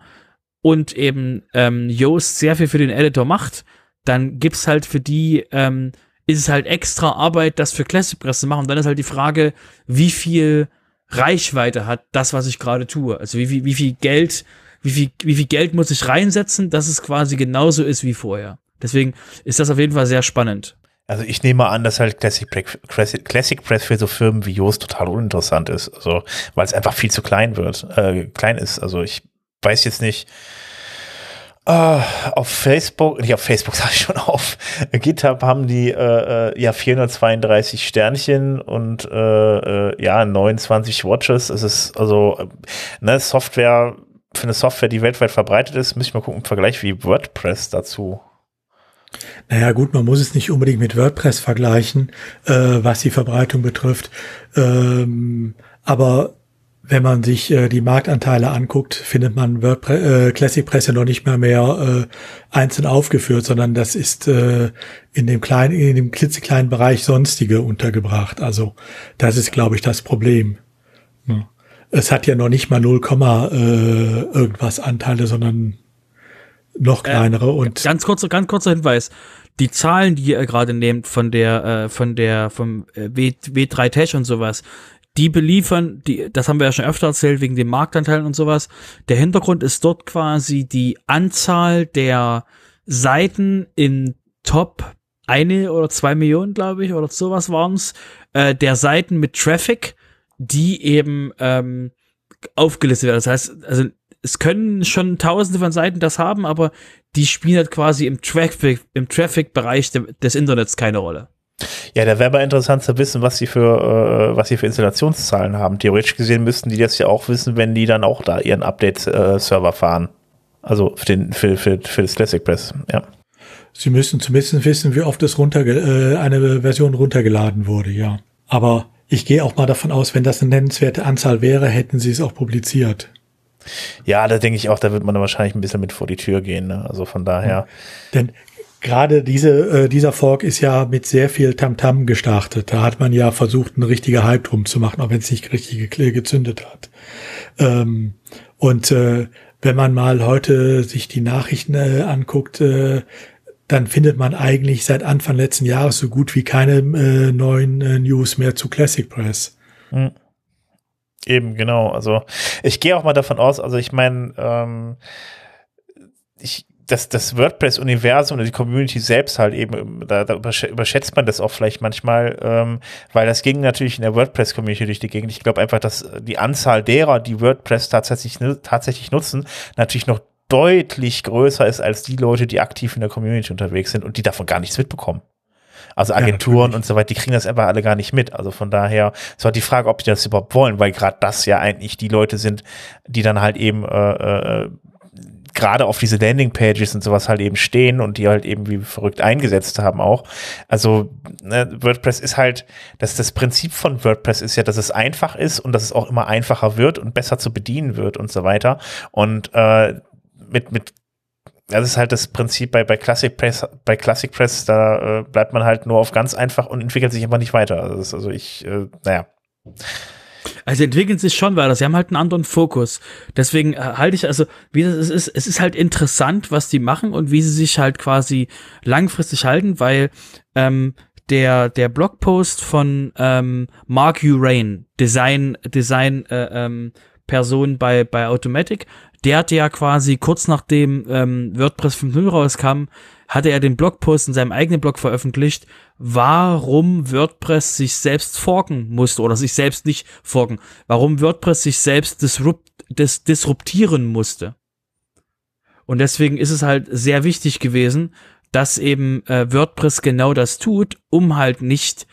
und eben ähm, Yoast sehr viel für den Editor macht, dann gibt's halt für die ähm, ist es halt extra Arbeit, das für Classic Press zu machen. Und dann ist halt die Frage, wie viel Reichweite hat das, was ich gerade tue. Also wie, wie, wie viel Geld, wie viel, wie viel Geld muss ich reinsetzen, dass es quasi genauso ist wie vorher. Deswegen ist das auf jeden Fall sehr spannend. Also ich nehme an, dass halt Classic, Classic, Classic Press für so Firmen wie Yoast total uninteressant ist. Also, weil es einfach viel zu klein wird, äh, klein ist. Also ich weiß jetzt nicht, Uh, auf Facebook, nicht auf Facebook, sag ich schon, auf GitHub haben die äh, äh ja 432 Sternchen und äh, äh, ja 29 Watches. Es ist also ne Software für eine Software, die weltweit verbreitet ist, muss ich mal gucken im Vergleich wie WordPress dazu. Naja gut, man muss es nicht unbedingt mit WordPress vergleichen, äh, was die Verbreitung betrifft. Ähm, aber wenn man sich äh, die Marktanteile anguckt, findet man WordPress, äh, Classic Press ja noch nicht mehr mehr äh, einzeln aufgeführt, sondern das ist äh, in dem kleinen, in dem klitzekleinen Bereich sonstige untergebracht. Also das ist, glaube ich, das Problem. Ja. Es hat ja noch nicht mal 0, äh, irgendwas Anteile, sondern noch äh, kleinere äh, und ganz kurzer, ganz kurzer Hinweis. Die Zahlen, die ihr gerade nehmt von der, äh, von der, vom äh, w, W3 Tash und sowas, die beliefern, die, das haben wir ja schon öfter erzählt, wegen den Marktanteilen und sowas. Der Hintergrund ist dort quasi die Anzahl der Seiten in Top eine oder zwei Millionen, glaube ich, oder sowas waren's, äh, der Seiten mit Traffic, die eben ähm, aufgelistet werden. Das heißt, also es können schon tausende von Seiten das haben, aber die spielen halt quasi im Traffic, im Traffic-Bereich des Internets keine Rolle. Ja, da wäre aber interessant zu wissen, was sie für, äh, was sie für Installationszahlen haben. Theoretisch gesehen müssten die das ja auch wissen, wenn die dann auch da ihren Update-Server fahren. Also für den, für, für, für das Classic Press, ja. Sie müssen zumindest wissen, wie oft es runter, äh, eine Version runtergeladen wurde, ja. Aber ich gehe auch mal davon aus, wenn das eine nennenswerte Anzahl wäre, hätten sie es auch publiziert. Ja, da denke ich auch, da wird man wahrscheinlich ein bisschen mit vor die Tür gehen. Ne? Also von daher. Ja. Denn gerade diese, äh, dieser Fork ist ja mit sehr viel Tamtam -Tam gestartet. Da hat man ja versucht, einen richtigen Hype drum zu machen, auch wenn es nicht richtig ge gezündet hat. Ähm, und äh, wenn man mal heute sich die Nachrichten äh, anguckt, äh, dann findet man eigentlich seit Anfang letzten Jahres so gut wie keine äh, neuen äh, News mehr zu Classic Press. Mhm. Eben, genau. Also ich gehe auch mal davon aus, also ich meine, ähm, ich, das, das WordPress-Universum und die Community selbst halt eben, da, da überschätzt man das auch vielleicht manchmal, ähm, weil das ging natürlich in der WordPress-Community durch die Gegend. Ich glaube einfach, dass die Anzahl derer, die WordPress tatsächlich, tatsächlich nutzen, natürlich noch deutlich größer ist als die Leute, die aktiv in der Community unterwegs sind und die davon gar nichts mitbekommen. Also Agenturen ja, und so weiter, die kriegen das einfach alle gar nicht mit. Also von daher ist halt die Frage, ob die das überhaupt wollen, weil gerade das ja eigentlich die Leute sind, die dann halt eben äh, äh, gerade auf diese Landingpages und sowas halt eben stehen und die halt eben wie verrückt eingesetzt haben auch. Also ne, WordPress ist halt, dass das Prinzip von WordPress ist ja, dass es einfach ist und dass es auch immer einfacher wird und besser zu bedienen wird und so weiter. Und äh, mit, mit das ist halt das Prinzip bei, bei Classic Press, bei Classic Press, da äh, bleibt man halt nur auf ganz einfach und entwickelt sich einfach nicht weiter. Also, ist, also ich, äh, naja. Also entwickeln sich schon weiter. Sie haben halt einen anderen Fokus. Deswegen äh, halte ich also, wie das ist, es ist halt interessant, was die machen und wie sie sich halt quasi langfristig halten, weil ähm, der der Blogpost von ähm, Mark Urain, Design Design äh, ähm, Person bei bei Automatic, der hatte ja quasi kurz nachdem ähm, WordPress 5.0 rauskam, hatte er den Blogpost in seinem eigenen Blog veröffentlicht, warum WordPress sich selbst forken musste oder sich selbst nicht forken, warum WordPress sich selbst disrupt, dis, disruptieren musste. Und deswegen ist es halt sehr wichtig gewesen, dass eben äh, WordPress genau das tut, um halt nicht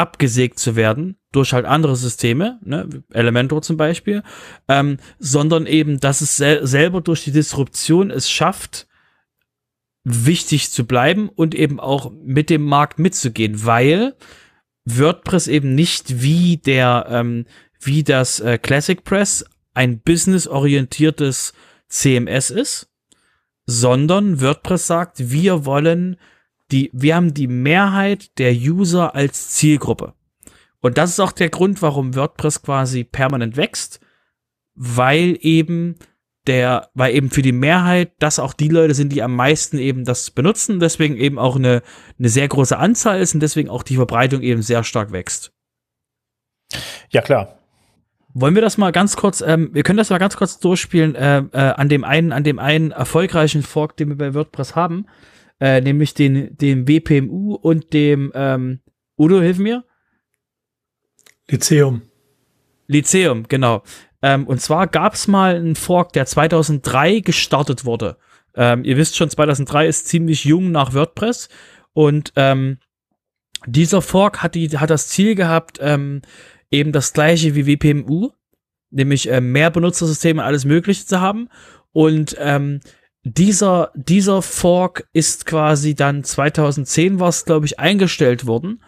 abgesägt zu werden durch halt andere Systeme, ne, Elementor zum Beispiel, ähm, sondern eben, dass es sel selber durch die Disruption es schafft, wichtig zu bleiben und eben auch mit dem Markt mitzugehen, weil WordPress eben nicht wie der, ähm, wie das äh, Classic Press ein businessorientiertes CMS ist, sondern WordPress sagt, wir wollen die, wir haben die Mehrheit der User als Zielgruppe. Und das ist auch der Grund, warum WordPress quasi permanent wächst, weil eben der, weil eben für die Mehrheit das auch die Leute sind, die am meisten eben das benutzen, deswegen eben auch eine, eine sehr große Anzahl ist und deswegen auch die Verbreitung eben sehr stark wächst. Ja, klar. Wollen wir das mal ganz kurz, ähm, wir können das mal ganz kurz durchspielen, äh, äh, an dem einen, an dem einen erfolgreichen Fork, den wir bei WordPress haben, äh, nämlich den, dem WPMU und dem, ähm, Udo, hilf mir. Lyceum. Lyceum, genau. Ähm, und zwar gab es mal einen Fork, der 2003 gestartet wurde. Ähm, ihr wisst schon, 2003 ist ziemlich jung nach WordPress. Und ähm, dieser Fork hat, die, hat das Ziel gehabt, ähm, eben das gleiche wie WPMU, nämlich äh, mehr Benutzersysteme, alles Mögliche zu haben. Und ähm, dieser, dieser Fork ist quasi dann 2010 war es, glaube ich, eingestellt worden.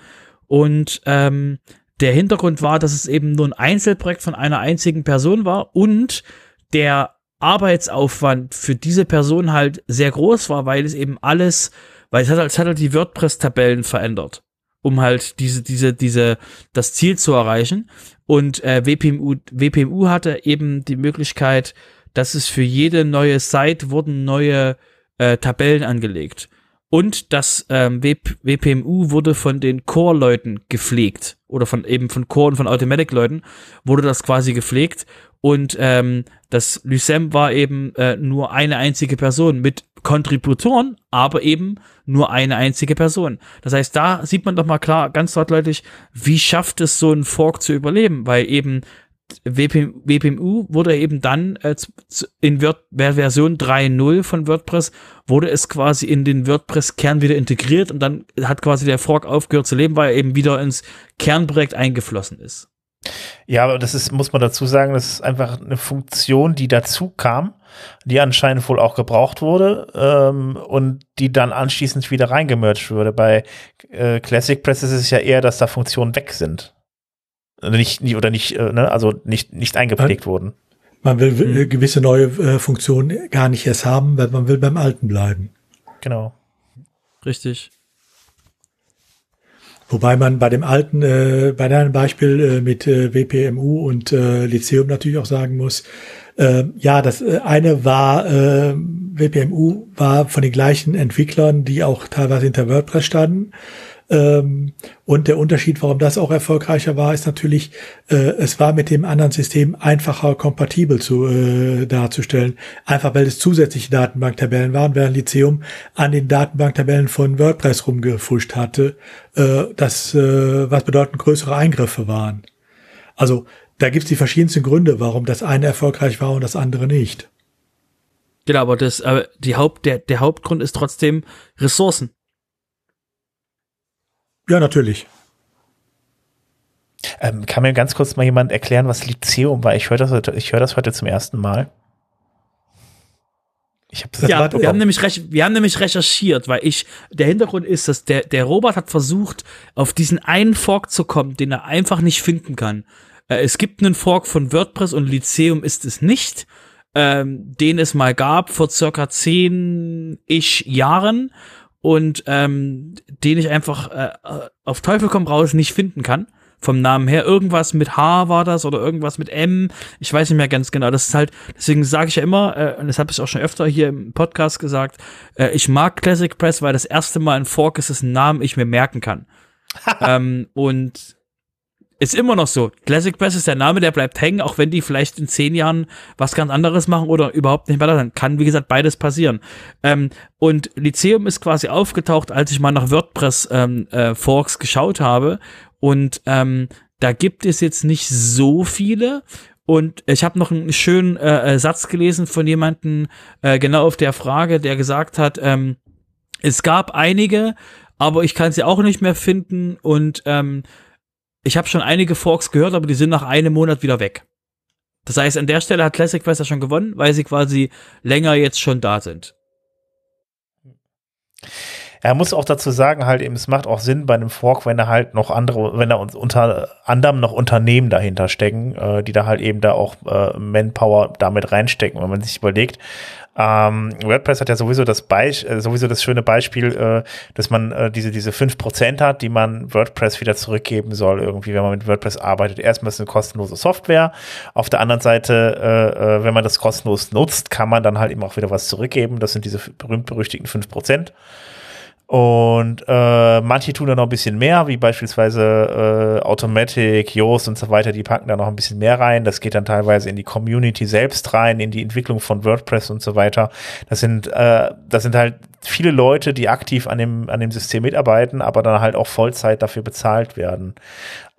Und ähm, der Hintergrund war, dass es eben nur ein Einzelprojekt von einer einzigen Person war und der Arbeitsaufwand für diese Person halt sehr groß war, weil es eben alles, weil es hat, es hat halt die WordPress-Tabellen verändert, um halt diese, diese, diese, das Ziel zu erreichen. Und äh, WPMU, WPMU hatte eben die Möglichkeit, dass es für jede neue Site wurden neue äh, Tabellen angelegt. Und das ähm, WPMU wurde von den Core-Leuten gepflegt. Oder von eben von Core und von Automatic-Leuten wurde das quasi gepflegt. Und ähm, das Lysem war eben äh, nur eine einzige Person mit Kontributoren, aber eben nur eine einzige Person. Das heißt, da sieht man doch mal klar, ganz deutlich, wie schafft es so ein Fork zu überleben, weil eben WP, WPMU wurde eben dann äh, in Word, Version 3.0 von WordPress wurde es quasi in den WordPress-Kern wieder integriert und dann hat quasi der Fork aufgehört zu leben, weil er eben wieder ins Kernprojekt eingeflossen ist. Ja, aber das ist, muss man dazu sagen, das ist einfach eine Funktion, die dazu kam, die anscheinend wohl auch gebraucht wurde ähm, und die dann anschließend wieder reingemerged wurde. Bei äh, Classic Press ist es ja eher, dass da Funktionen weg sind. Nicht, oder nicht, äh, ne, also nicht, nicht eingepflegt man, wurden. Man will hm. gewisse neue äh, Funktionen gar nicht erst haben, weil man will beim Alten bleiben. Genau. Richtig. Wobei man bei dem alten, äh, bei deinem Beispiel äh, mit äh, WPMU und äh, Lyceum natürlich auch sagen muss, äh, ja, das äh, eine war, äh, WPMU war von den gleichen Entwicklern, die auch teilweise hinter WordPress standen. Ähm, und der Unterschied, warum das auch erfolgreicher war, ist natürlich, äh, es war mit dem anderen System einfacher kompatibel zu äh, darzustellen. Einfach weil es zusätzliche Datenbanktabellen waren, während Lyceum an den Datenbanktabellen von WordPress rumgefuscht hatte, äh, das äh, was bedeutend größere Eingriffe waren. Also da gibt's die verschiedensten Gründe, warum das eine erfolgreich war und das andere nicht. Genau, aber das, aber die Haupt, der, der Hauptgrund ist trotzdem Ressourcen. Ja, natürlich. Ähm, kann mir ganz kurz mal jemand erklären, was Lyceum war? Ich höre das, heute, ich höre das heute zum ersten Mal. Ich hab das ja, wir haben, nämlich wir haben nämlich recherchiert, weil ich, der Hintergrund ist, dass der, der Robert hat versucht, auf diesen einen Fork zu kommen, den er einfach nicht finden kann. Äh, es gibt einen Fork von WordPress und Lyceum ist es nicht, ähm, den es mal gab vor circa zehn ich Jahren und ähm, den ich einfach äh, auf Teufel komm raus nicht finden kann. Vom Namen her. Irgendwas mit H war das oder irgendwas mit M. Ich weiß nicht mehr ganz genau. Das ist halt, deswegen sage ich ja immer, äh, und das habe ich auch schon öfter hier im Podcast gesagt, äh, ich mag Classic Press, weil das erste Mal ein Fork ist, ist ein Namen ich mir merken kann. ähm, und ist immer noch so. Classic Press ist der Name, der bleibt hängen, auch wenn die vielleicht in zehn Jahren was ganz anderes machen oder überhaupt nicht weiter sein. Kann, wie gesagt, beides passieren. Ähm, und Lyceum ist quasi aufgetaucht, als ich mal nach WordPress ähm, äh, Forks geschaut habe. Und ähm, da gibt es jetzt nicht so viele. Und ich habe noch einen schönen äh, äh Satz gelesen von jemandem äh, genau auf der Frage, der gesagt hat, ähm, es gab einige, aber ich kann sie auch nicht mehr finden und ähm, ich habe schon einige Forks gehört, aber die sind nach einem Monat wieder weg. Das heißt, an der Stelle hat Classic Quest ja schon gewonnen, weil sie quasi länger jetzt schon da sind. Er muss auch dazu sagen, halt eben, es macht auch Sinn bei einem Fork, wenn er halt noch andere, wenn da unter anderem noch Unternehmen dahinter stecken, äh, die da halt eben da auch äh, Manpower damit reinstecken. Wenn man sich überlegt, ähm, WordPress hat ja sowieso das Beisp äh, sowieso das schöne Beispiel, äh, dass man äh, diese diese fünf Prozent hat, die man WordPress wieder zurückgeben soll, irgendwie, wenn man mit WordPress arbeitet. Erstmal ist es eine kostenlose Software. Auf der anderen Seite, äh, äh, wenn man das kostenlos nutzt, kann man dann halt eben auch wieder was zurückgeben. Das sind diese berühmt-berüchtigten fünf Prozent. Und äh, manche tun da noch ein bisschen mehr, wie beispielsweise äh, Automatic, Yoast und so weiter, die packen da noch ein bisschen mehr rein. Das geht dann teilweise in die Community selbst rein, in die Entwicklung von WordPress und so weiter. Das sind, äh, das sind halt viele Leute, die aktiv an dem, an dem System mitarbeiten, aber dann halt auch Vollzeit dafür bezahlt werden.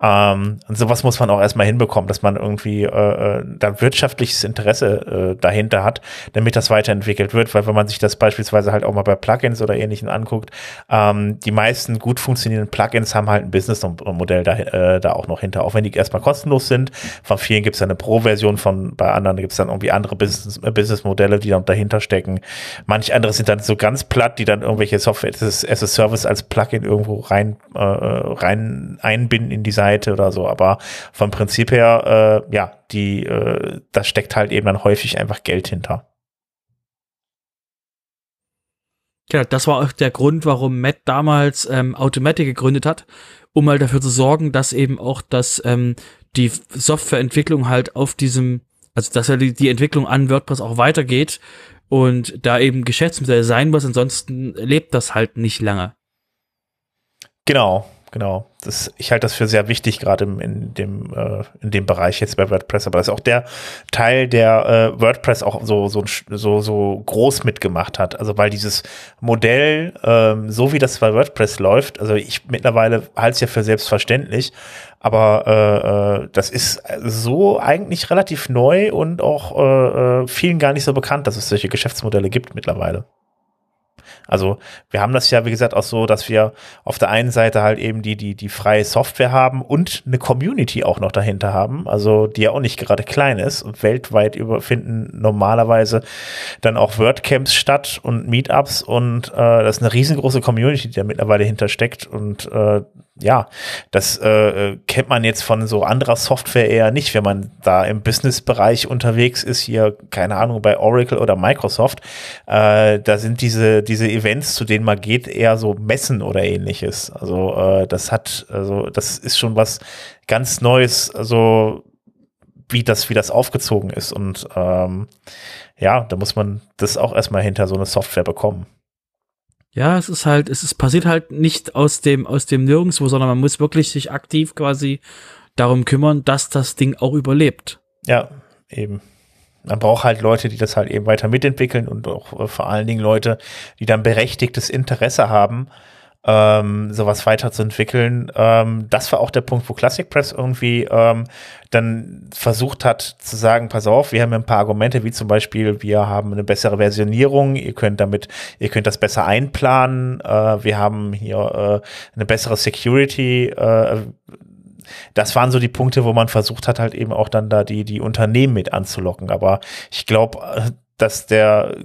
Ähm, und sowas muss man auch erstmal hinbekommen, dass man irgendwie äh, äh, da wirtschaftliches Interesse äh, dahinter hat, damit das weiterentwickelt wird, weil wenn man sich das beispielsweise halt auch mal bei Plugins oder ähnlichen anguckt, ähm, die meisten gut funktionierenden Plugins haben halt ein Businessmodell da, äh, da auch noch hinter, auch wenn die erstmal kostenlos sind. Von vielen gibt es eine Pro-Version, von bei anderen gibt es dann irgendwie andere Business, äh, Businessmodelle, die dann dahinter stecken. Manche andere sind dann so ganz platt, die dann irgendwelche Software as a Service als Plugin irgendwo rein, äh, rein einbinden in die Seite oder so. Aber vom Prinzip her, äh, ja, die, äh, da steckt halt eben dann häufig einfach Geld hinter. Ja, das war auch der Grund, warum Matt damals ähm, Automatic gegründet hat, um mal dafür zu sorgen, dass eben auch das ähm, die Softwareentwicklung halt auf diesem, also dass ja die, die Entwicklung an WordPress auch weitergeht und da eben Geschäftsmodell sein muss, ansonsten lebt das halt nicht lange. Genau, genau. Das, ich halte das für sehr wichtig, gerade in dem, äh, in dem Bereich jetzt bei WordPress. Aber das ist auch der Teil, der äh, WordPress auch so, so, so, so groß mitgemacht hat. Also weil dieses Modell, ähm, so wie das bei WordPress läuft, also ich mittlerweile halte es ja für selbstverständlich, aber äh, äh, das ist so eigentlich relativ neu und auch äh, äh vielen gar nicht so bekannt, dass es solche Geschäftsmodelle gibt mittlerweile. Also wir haben das ja, wie gesagt, auch so, dass wir auf der einen Seite halt eben die, die, die freie Software haben und eine Community auch noch dahinter haben, also die ja auch nicht gerade klein ist. Und weltweit über finden normalerweise dann auch WordCamps statt und Meetups und äh, das ist eine riesengroße Community, die da mittlerweile hintersteckt und äh, ja, das äh, kennt man jetzt von so anderer Software eher nicht, wenn man da im Business-Bereich unterwegs ist, hier, keine Ahnung, bei Oracle oder Microsoft. Äh, da sind diese, diese Events, zu denen man geht, eher so Messen oder ähnliches. Also äh, das hat, also das ist schon was ganz Neues, also wie das, wie das aufgezogen ist. Und ähm, ja, da muss man das auch erstmal hinter so eine Software bekommen. Ja, es ist halt, es ist passiert halt nicht aus dem, aus dem Nirgendwo, sondern man muss wirklich sich aktiv quasi darum kümmern, dass das Ding auch überlebt. Ja, eben. Man braucht halt Leute, die das halt eben weiter mitentwickeln und auch äh, vor allen Dingen Leute, die dann berechtigtes Interesse haben, ähm, sowas weiterzuentwickeln. Ähm, das war auch der Punkt, wo Classic Press irgendwie ähm, dann versucht hat zu sagen, pass auf, wir haben ein paar Argumente, wie zum Beispiel, wir haben eine bessere Versionierung, ihr könnt damit, ihr könnt das besser einplanen, äh, wir haben hier äh, eine bessere Security, äh, das waren so die Punkte, wo man versucht hat, halt eben auch dann da die, die Unternehmen mit anzulocken. Aber ich glaube, äh, dass der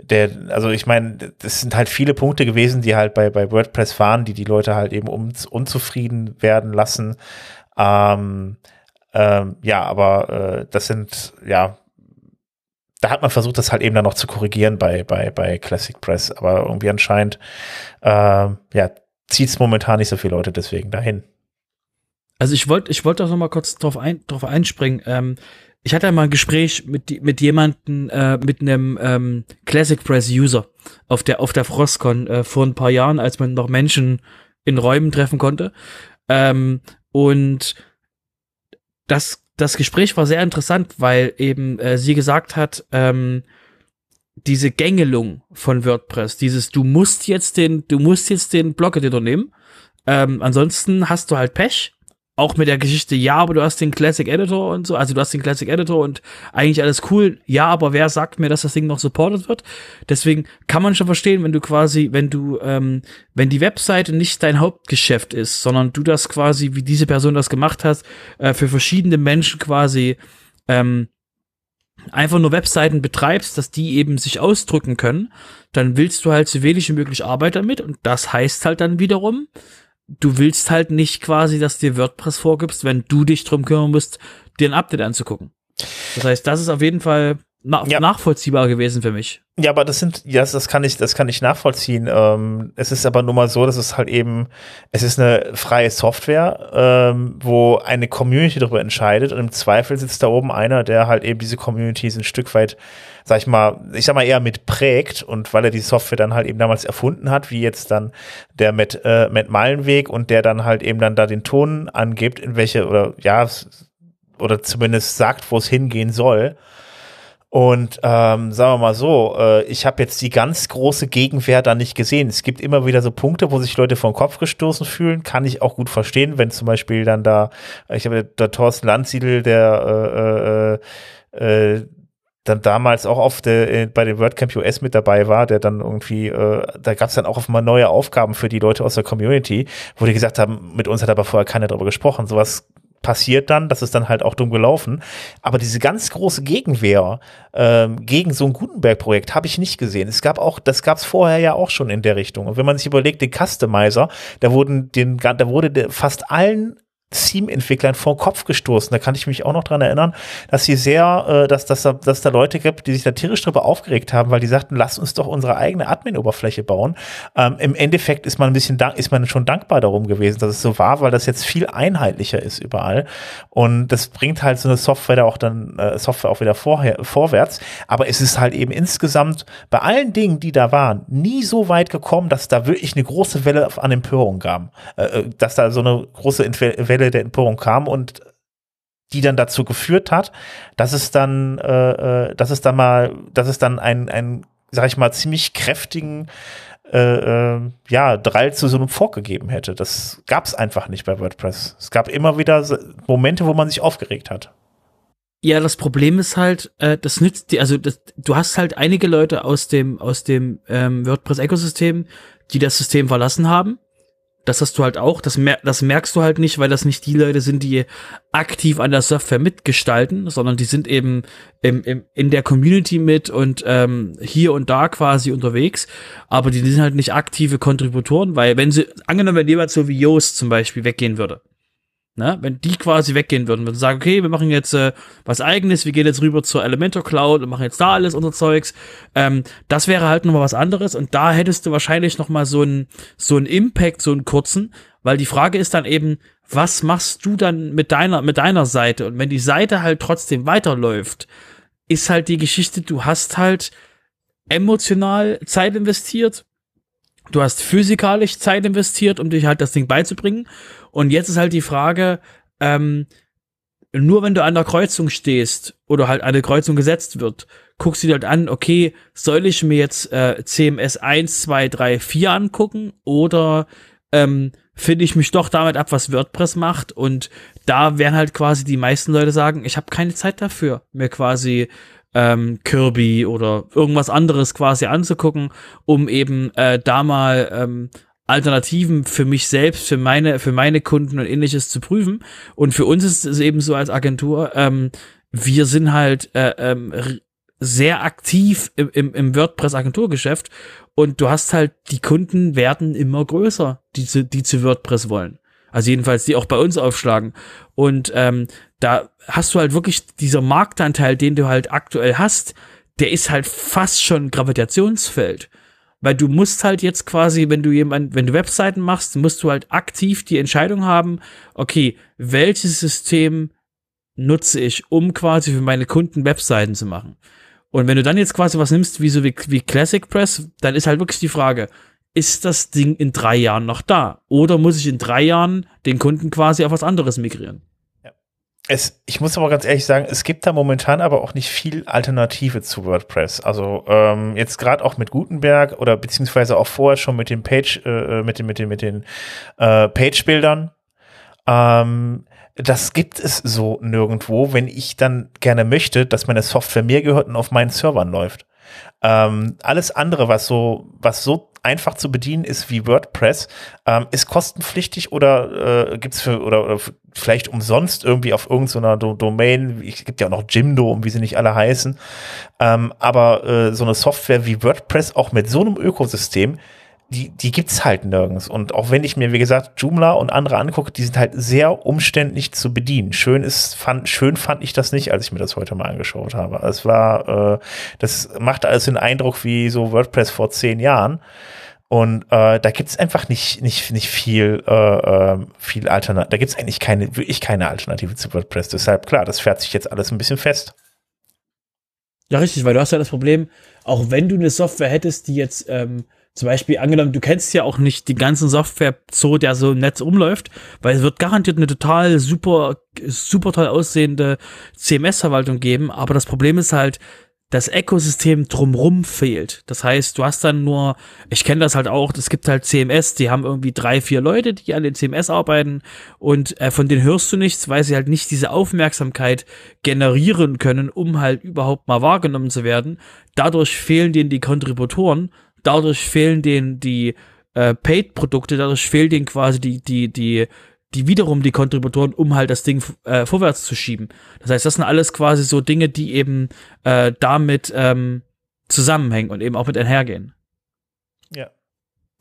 der, also ich meine, das sind halt viele Punkte gewesen, die halt bei, bei WordPress waren, die die Leute halt eben un, unzufrieden werden lassen. Ähm, ähm, ja, aber äh, das sind, ja, da hat man versucht, das halt eben dann noch zu korrigieren bei, bei, bei Classic Press, aber irgendwie anscheinend, äh, ja, zieht es momentan nicht so viele Leute deswegen dahin. Also ich wollte, ich wollte auch noch mal kurz drauf, ein, drauf einspringen. Ähm, ich hatte mal ein Gespräch mit, mit jemandem, äh, mit einem ähm, Classic Press User auf der, auf der Frostcon äh, vor ein paar Jahren, als man noch Menschen in Räumen treffen konnte. Ähm, und das, das Gespräch war sehr interessant, weil eben äh, sie gesagt hat, ähm, diese Gängelung von WordPress, dieses du musst jetzt den, du musst jetzt den Blog-Editor nehmen, ähm, ansonsten hast du halt Pech auch mit der Geschichte, ja, aber du hast den Classic Editor und so, also du hast den Classic Editor und eigentlich alles cool, ja, aber wer sagt mir, dass das Ding noch supported wird? Deswegen kann man schon verstehen, wenn du quasi, wenn du, ähm, wenn die Webseite nicht dein Hauptgeschäft ist, sondern du das quasi, wie diese Person das gemacht hat, äh, für verschiedene Menschen quasi ähm, einfach nur Webseiten betreibst, dass die eben sich ausdrücken können, dann willst du halt so wenig wie möglich Arbeit damit und das heißt halt dann wiederum, du willst halt nicht quasi, dass dir WordPress vorgibst, wenn du dich drum kümmern musst, dir ein Update anzugucken. Das heißt, das ist auf jeden Fall na ja. nachvollziehbar gewesen für mich. Ja, aber das sind, ja, das kann ich, das kann ich nachvollziehen. Ähm, es ist aber nur mal so, dass es halt eben, es ist eine freie Software, ähm, wo eine Community darüber entscheidet und im Zweifel sitzt da oben einer, der halt eben diese Community ein Stück weit, sag ich mal, ich sag mal eher mit prägt und weil er die Software dann halt eben damals erfunden hat, wie jetzt dann der Matt, äh, Matt Malenweg und der dann halt eben dann da den Ton angibt, in welche, oder ja, oder zumindest sagt, wo es hingehen soll. Und ähm, sagen wir mal so, äh, ich habe jetzt die ganz große Gegenwehr da nicht gesehen. Es gibt immer wieder so Punkte, wo sich Leute den Kopf gestoßen fühlen. Kann ich auch gut verstehen, wenn zum Beispiel dann da, ich habe der Thorsten Landsiedel, der äh, äh, äh, dann damals auch auf der, äh, bei dem WordCamp US mit dabei war, der dann irgendwie, äh, da gab es dann auch mal neue Aufgaben für die Leute aus der Community, wo die gesagt haben, mit uns hat aber vorher keiner darüber gesprochen. Sowas passiert dann, das ist dann halt auch dumm gelaufen. Aber diese ganz große Gegenwehr ähm, gegen so ein Gutenberg-Projekt habe ich nicht gesehen. Es gab auch, das gab es vorher ja auch schon in der Richtung. Und wenn man sich überlegt, den Customizer, da wurden den, da wurde fast allen Theme-Entwicklern vor den Kopf gestoßen. Da kann ich mich auch noch dran erinnern, dass sie sehr, äh, dass, dass, da, dass da Leute gibt, die sich da tierisch drüber aufgeregt haben, weil die sagten, lass uns doch unsere eigene Admin-Oberfläche bauen. Ähm, Im Endeffekt ist man ein bisschen, ist man schon dankbar darum gewesen, dass es so war, weil das jetzt viel einheitlicher ist überall. Und das bringt halt so eine Software da auch dann, äh, Software auch wieder vorher, vorwärts. Aber es ist halt eben insgesamt bei allen Dingen, die da waren, nie so weit gekommen, dass da wirklich eine große Welle an Empörung gab. Äh, äh dass da so eine große Welle Welle der Empörung kam und die dann dazu geführt hat, dass es dann, äh, äh, dass es dann mal, dass es dann ein, ein, sag ich mal, ziemlich kräftigen äh, äh, ja, Drall zu so einem Fork gegeben hätte. Das gab es einfach nicht bei WordPress. Es gab immer wieder Momente, wo man sich aufgeregt hat. Ja, das Problem ist halt, äh, das nützt dir, also das, du hast halt einige Leute aus dem aus dem ähm, WordPress-Ökosystem, die das System verlassen haben das hast du halt auch, das, mer das merkst du halt nicht, weil das nicht die Leute sind, die aktiv an der Software mitgestalten, sondern die sind eben im, im, in der Community mit und ähm, hier und da quasi unterwegs, aber die sind halt nicht aktive Kontributoren, weil wenn sie, angenommen, wenn jemand so wie Yoast zum Beispiel weggehen würde, Ne? Wenn die quasi weggehen würden, würden sagen, okay, wir machen jetzt äh, was eigenes, wir gehen jetzt rüber zur Elementor Cloud und machen jetzt da alles unser Zeugs. Ähm, das wäre halt nochmal was anderes und da hättest du wahrscheinlich nochmal so einen so einen Impact, so einen kurzen, weil die Frage ist dann eben, was machst du dann mit deiner mit deiner Seite und wenn die Seite halt trotzdem weiterläuft, ist halt die Geschichte, du hast halt emotional Zeit investiert, du hast physikalisch Zeit investiert, um dich halt das Ding beizubringen und jetzt ist halt die Frage, ähm, nur wenn du an der Kreuzung stehst oder halt eine Kreuzung gesetzt wird, guckst du dir halt an, okay, soll ich mir jetzt äh, CMS 1, 2, 3, 4 angucken oder ähm, finde ich mich doch damit ab, was WordPress macht? Und da werden halt quasi die meisten Leute sagen, ich habe keine Zeit dafür, mir quasi ähm, Kirby oder irgendwas anderes quasi anzugucken, um eben äh, da mal ähm, Alternativen für mich selbst, für meine, für meine Kunden und ähnliches zu prüfen. Und für uns ist es eben so als Agentur, ähm, wir sind halt äh, ähm, sehr aktiv im, im, im WordPress-Agenturgeschäft und du hast halt, die Kunden werden immer größer, die zu, die zu WordPress wollen. Also jedenfalls, die auch bei uns aufschlagen. Und ähm, da hast du halt wirklich dieser Marktanteil, den du halt aktuell hast, der ist halt fast schon Gravitationsfeld. Weil du musst halt jetzt quasi, wenn du jemand, wenn du Webseiten machst, musst du halt aktiv die Entscheidung haben, okay, welches System nutze ich, um quasi für meine Kunden Webseiten zu machen. Und wenn du dann jetzt quasi was nimmst, wie so wie, wie Classic Press, dann ist halt wirklich die Frage, ist das Ding in drei Jahren noch da? Oder muss ich in drei Jahren den Kunden quasi auf was anderes migrieren? Es, ich muss aber ganz ehrlich sagen, es gibt da momentan aber auch nicht viel Alternative zu WordPress. Also ähm, jetzt gerade auch mit Gutenberg oder beziehungsweise auch vorher schon mit den Page, äh, mit den mit den mit den äh, Page-Bildern. Ähm, das gibt es so nirgendwo, wenn ich dann gerne möchte, dass meine Software mir gehört und auf meinen Servern läuft. Ähm, alles andere, was so, was so einfach zu bedienen ist wie WordPress, ähm, ist kostenpflichtig oder äh, gibt's für oder, oder vielleicht umsonst irgendwie auf irgendeiner Do Domain. Es gibt ja auch noch Jimdo und wie sie nicht alle heißen. Ähm, aber äh, so eine Software wie WordPress auch mit so einem Ökosystem die, die gibt's halt nirgends. Und auch wenn ich mir, wie gesagt, Joomla und andere angucke, die sind halt sehr umständlich zu bedienen. Schön ist, fand, schön fand ich das nicht, als ich mir das heute mal angeschaut habe. Es war, äh, das macht alles den Eindruck wie so WordPress vor zehn Jahren. Und äh, da gibt's einfach nicht, nicht, nicht viel, äh, äh viel Alternative. Da gibt's eigentlich keine, wirklich keine Alternative zu WordPress. Deshalb, klar, das fährt sich jetzt alles ein bisschen fest. Ja, richtig, weil du hast ja das Problem, auch wenn du eine Software hättest, die jetzt ähm, zum Beispiel angenommen, du kennst ja auch nicht die ganzen Software so, der so im Netz umläuft, weil es wird garantiert eine total super, super toll aussehende CMS-Verwaltung geben, aber das Problem ist halt, das Ökosystem drumrum fehlt. Das heißt, du hast dann nur, ich kenne das halt auch, es gibt halt CMS, die haben irgendwie drei, vier Leute, die an den CMS arbeiten und äh, von denen hörst du nichts, weil sie halt nicht diese Aufmerksamkeit generieren können, um halt überhaupt mal wahrgenommen zu werden. Dadurch fehlen denen die Kontributoren dadurch fehlen denen die äh, Paid-Produkte, dadurch fehlt denen quasi die, die, die die wiederum die Kontributoren, um halt das Ding äh, vorwärts zu schieben. Das heißt, das sind alles quasi so Dinge, die eben äh, damit ähm, zusammenhängen und eben auch mit einhergehen. Ja.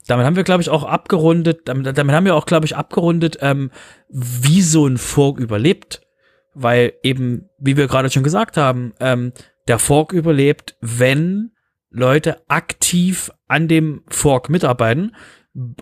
Damit haben wir, glaube ich, auch abgerundet, damit, damit haben wir auch, glaube ich, abgerundet, ähm, wie so ein Fork überlebt. Weil eben, wie wir gerade schon gesagt haben, ähm, der Fork überlebt, wenn Leute aktiv an dem Fork mitarbeiten.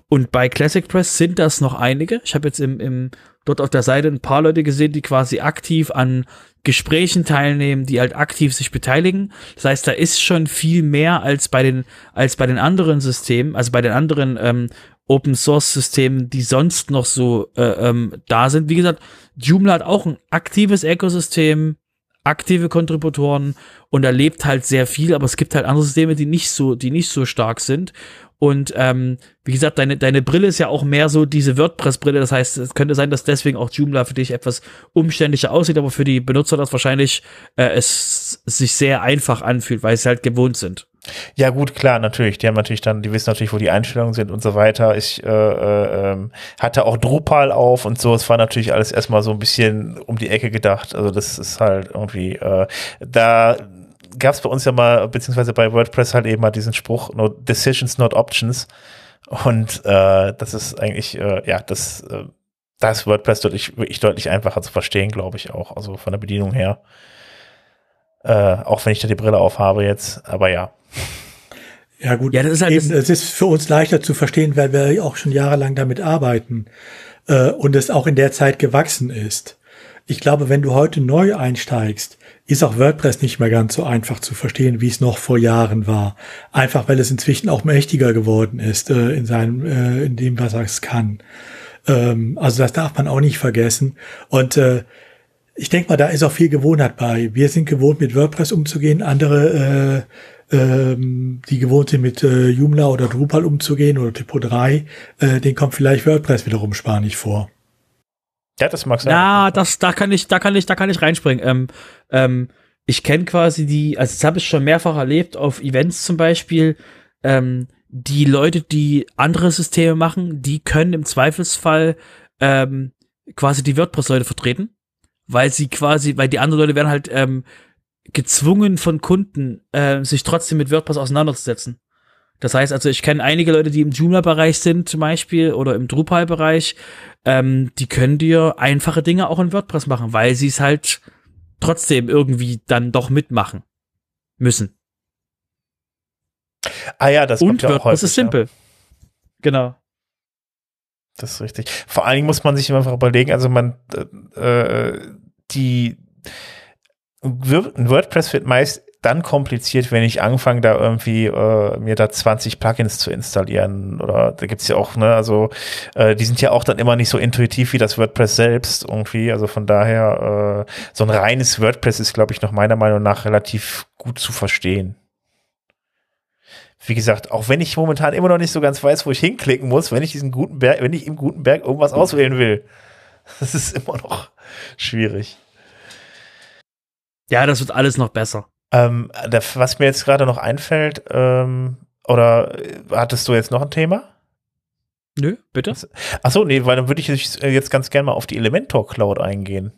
Und bei Classic Press sind das noch einige. Ich habe jetzt im, im dort auf der Seite ein paar Leute gesehen, die quasi aktiv an Gesprächen teilnehmen, die halt aktiv sich beteiligen. Das heißt, da ist schon viel mehr als bei den als bei den anderen Systemen, also bei den anderen ähm, Open Source Systemen, die sonst noch so äh, ähm, da sind. Wie gesagt, Joomla hat auch ein aktives Ökosystem, aktive Kontributoren und erlebt halt sehr viel, aber es gibt halt andere Systeme, die nicht so, die nicht so stark sind. Und ähm, wie gesagt, deine, deine Brille ist ja auch mehr so diese WordPress-Brille. Das heißt, es könnte sein, dass deswegen auch Joomla für dich etwas umständlicher aussieht, aber für die Benutzer das wahrscheinlich äh, es sich sehr einfach anfühlt, weil sie halt gewohnt sind. Ja, gut, klar, natürlich. Die haben natürlich dann, die wissen natürlich, wo die Einstellungen sind und so weiter. Ich äh, äh, ähm, hatte auch Drupal auf und so. Es war natürlich alles erstmal so ein bisschen um die Ecke gedacht. Also das ist halt irgendwie, äh, da gab es bei uns ja mal, beziehungsweise bei WordPress halt eben mal diesen Spruch, no Decisions, not Options. Und äh, das ist eigentlich, äh, ja, das, äh, da ist WordPress deutlich, wirklich deutlich einfacher zu verstehen, glaube ich auch. Also von der Bedienung her. Äh, auch wenn ich da die Brille aufhabe jetzt, aber ja. Ja gut, ja, das ist halt eben, es ist für uns leichter zu verstehen, weil wir auch schon jahrelang damit arbeiten äh, und es auch in der Zeit gewachsen ist. Ich glaube, wenn du heute neu einsteigst, ist auch WordPress nicht mehr ganz so einfach zu verstehen, wie es noch vor Jahren war. Einfach weil es inzwischen auch mächtiger geworden ist äh, in seinem, äh, in dem, was es kann. Ähm, also das darf man auch nicht vergessen. Und äh, ich denke mal, da ist auch viel Gewohnheit bei. Wir sind gewohnt, mit WordPress umzugehen. Andere, äh, ähm, die gewohnt sind, mit äh, Joomla oder Drupal umzugehen oder Typo 3, äh, den kommt vielleicht WordPress wiederum spanisch vor. Ja, das mag sein. Ja, das, da kann ich, da kann ich, da kann ich reinspringen. Ähm, ähm, ich kenne quasi die, also das habe ich schon mehrfach erlebt auf Events zum Beispiel. Ähm, die Leute, die andere Systeme machen, die können im Zweifelsfall ähm, quasi die WordPress-Leute vertreten weil sie quasi, weil die anderen Leute werden halt ähm, gezwungen von Kunden, äh, sich trotzdem mit WordPress auseinanderzusetzen. Das heißt also, ich kenne einige Leute, die im Joomla-Bereich sind zum Beispiel oder im Drupal-Bereich, ähm, die können dir einfache Dinge auch in WordPress machen, weil sie es halt trotzdem irgendwie dann doch mitmachen müssen. Ah ja, das Und ja WordPress häufig, ist simpel. Ja. Genau. Das ist richtig. Vor allen Dingen muss man sich einfach überlegen, also man, äh, die WordPress wird meist dann kompliziert, wenn ich anfange, da irgendwie äh, mir da 20 Plugins zu installieren. Oder da gibt's ja auch, ne, also äh, die sind ja auch dann immer nicht so intuitiv wie das WordPress selbst irgendwie. Also von daher, äh, so ein reines WordPress ist, glaube ich, noch meiner Meinung nach relativ gut zu verstehen wie gesagt, auch wenn ich momentan immer noch nicht so ganz weiß, wo ich hinklicken muss, wenn ich diesen guten Berg, wenn ich im guten Berg irgendwas auswählen will. Das ist immer noch schwierig. Ja, das wird alles noch besser. Ähm, was mir jetzt gerade noch einfällt, ähm, oder hattest du jetzt noch ein Thema? Nö, bitte. Achso, nee, weil dann würde ich jetzt ganz gerne mal auf die Elementor Cloud eingehen.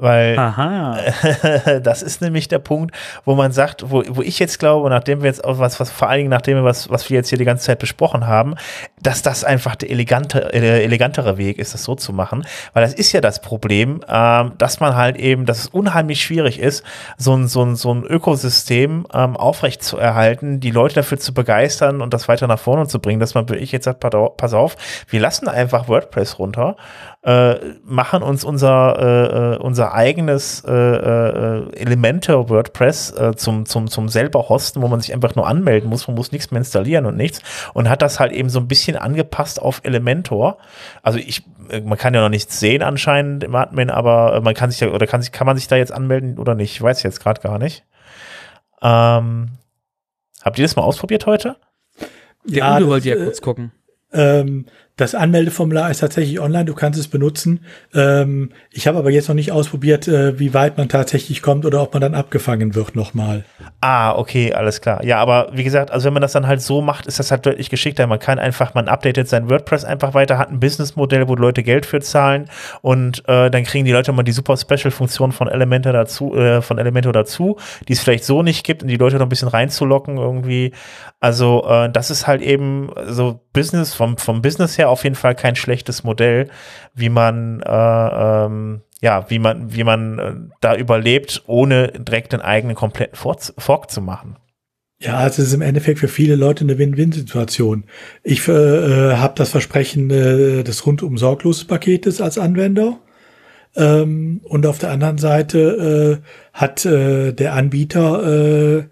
Weil das ist nämlich der Punkt, wo man sagt, wo, wo ich jetzt glaube, nachdem wir jetzt auch was, was vor allen Dingen nachdem wir was, was wir jetzt hier die ganze Zeit besprochen haben, dass das einfach der elegante, äh, elegantere Weg ist, das so zu machen. Weil das ist ja das Problem, ähm, dass man halt eben, dass es unheimlich schwierig ist, so ein, so ein, so ein Ökosystem ähm, aufrecht zu erhalten, die Leute dafür zu begeistern und das weiter nach vorne zu bringen, dass man wirklich jetzt sagt, pass auf, wir lassen einfach WordPress runter äh, machen uns unser, äh, äh, unser eigenes äh, äh, Elementor WordPress äh, zum, zum, zum selber hosten, wo man sich einfach nur anmelden muss, man muss nichts mehr installieren und nichts und hat das halt eben so ein bisschen angepasst auf Elementor. Also ich, man kann ja noch nichts sehen anscheinend im Admin, aber man kann sich ja, oder kann sich, kann man sich da jetzt anmelden oder nicht? Ich weiß jetzt gerade gar nicht. Ähm, habt ihr das mal ausprobiert heute? Ja, ja Udo wollte ja kurz gucken. Ähm, Das Anmeldeformular ist tatsächlich online, du kannst es benutzen. Ähm, ich habe aber jetzt noch nicht ausprobiert, äh, wie weit man tatsächlich kommt oder ob man dann abgefangen wird nochmal. Ah, okay, alles klar. Ja, aber wie gesagt, also wenn man das dann halt so macht, ist das halt deutlich geschickter. Man kann einfach, man updatet sein WordPress einfach weiter, hat ein Businessmodell, wo Leute Geld für zahlen und äh, dann kriegen die Leute mal die super Special-Funktion von Elementor dazu, äh, von Elementor dazu, die es vielleicht so nicht gibt, um die Leute noch ein bisschen reinzulocken irgendwie. Also äh, das ist halt eben so Business vom vom Business her auf jeden Fall kein schlechtes Modell, wie man äh, ähm, ja, wie man, wie man äh, da überlebt, ohne direkt den eigenen kompletten Fork zu machen. Ja, also es ist im Endeffekt für viele Leute eine Win-Win-Situation. Ich äh, äh habe das Versprechen äh, des rundum sorgloses Paketes als Anwender. Ähm, und auf der anderen Seite äh, hat äh, der Anbieter äh,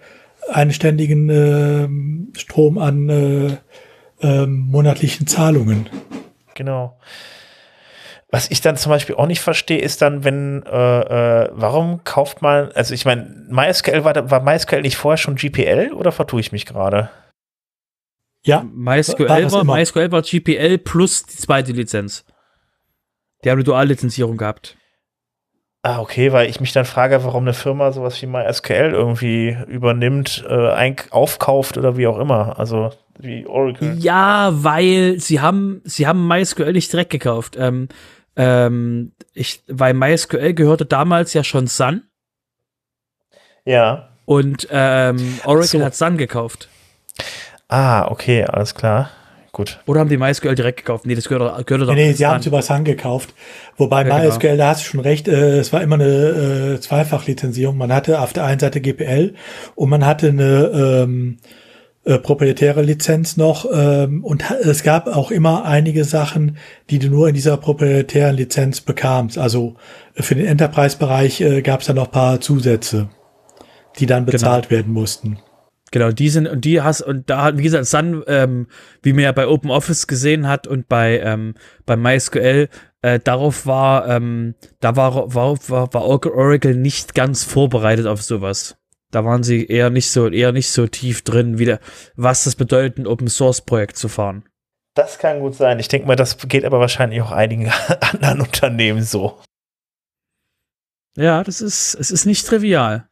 einen ständigen äh, Strom an äh, äh, monatlichen Zahlungen. Genau. Was ich dann zum Beispiel auch nicht verstehe, ist dann, wenn, äh, äh, warum kauft man, also ich meine, MySQL war, war MySQL nicht vorher schon GPL oder vertue ich mich gerade? Ja, MySQL war, war MySQL war GPL plus die zweite Lizenz. Die haben eine Duallizenzierung gehabt. Ah, okay, weil ich mich dann frage, warum eine Firma sowas wie MySQL irgendwie übernimmt, äh, aufkauft oder wie auch immer. Also wie Oracle. Ja, weil sie haben, sie haben MySQL nicht direkt gekauft. Ähm, ähm, ich, weil MySQL gehörte damals ja schon Sun. Ja. Und ähm, Oracle so. hat Sun gekauft. Ah, okay, alles klar. Gut. Oder haben die MySQL direkt gekauft? Nee, das gehört, gehört doch Nee, nee sie haben es über Sun gekauft. Wobei ja, MySQL, genau. da hast du schon recht, äh, es war immer eine äh, Zweifachlizenzierung. Man hatte auf der einen Seite GPL und man hatte eine ähm, äh, proprietäre Lizenz noch ähm, und es gab auch immer einige Sachen, die du nur in dieser proprietären Lizenz bekamst. Also äh, für den Enterprise-Bereich äh, gab es da noch paar Zusätze, die dann genau. bezahlt genau. werden mussten. Genau, die sind und die hast und da hat wie gesagt Sun, ähm, wie man ja bei OpenOffice gesehen hat und bei ähm, bei MySQL, äh, darauf war ähm, da war, war war war Oracle nicht ganz vorbereitet auf sowas. Da waren sie eher nicht so, eher nicht so tief drin, wieder, was das bedeutet, ein Open Source Projekt zu fahren. Das kann gut sein. Ich denke mal, das geht aber wahrscheinlich auch einigen anderen Unternehmen so. Ja, das ist, es ist nicht trivial.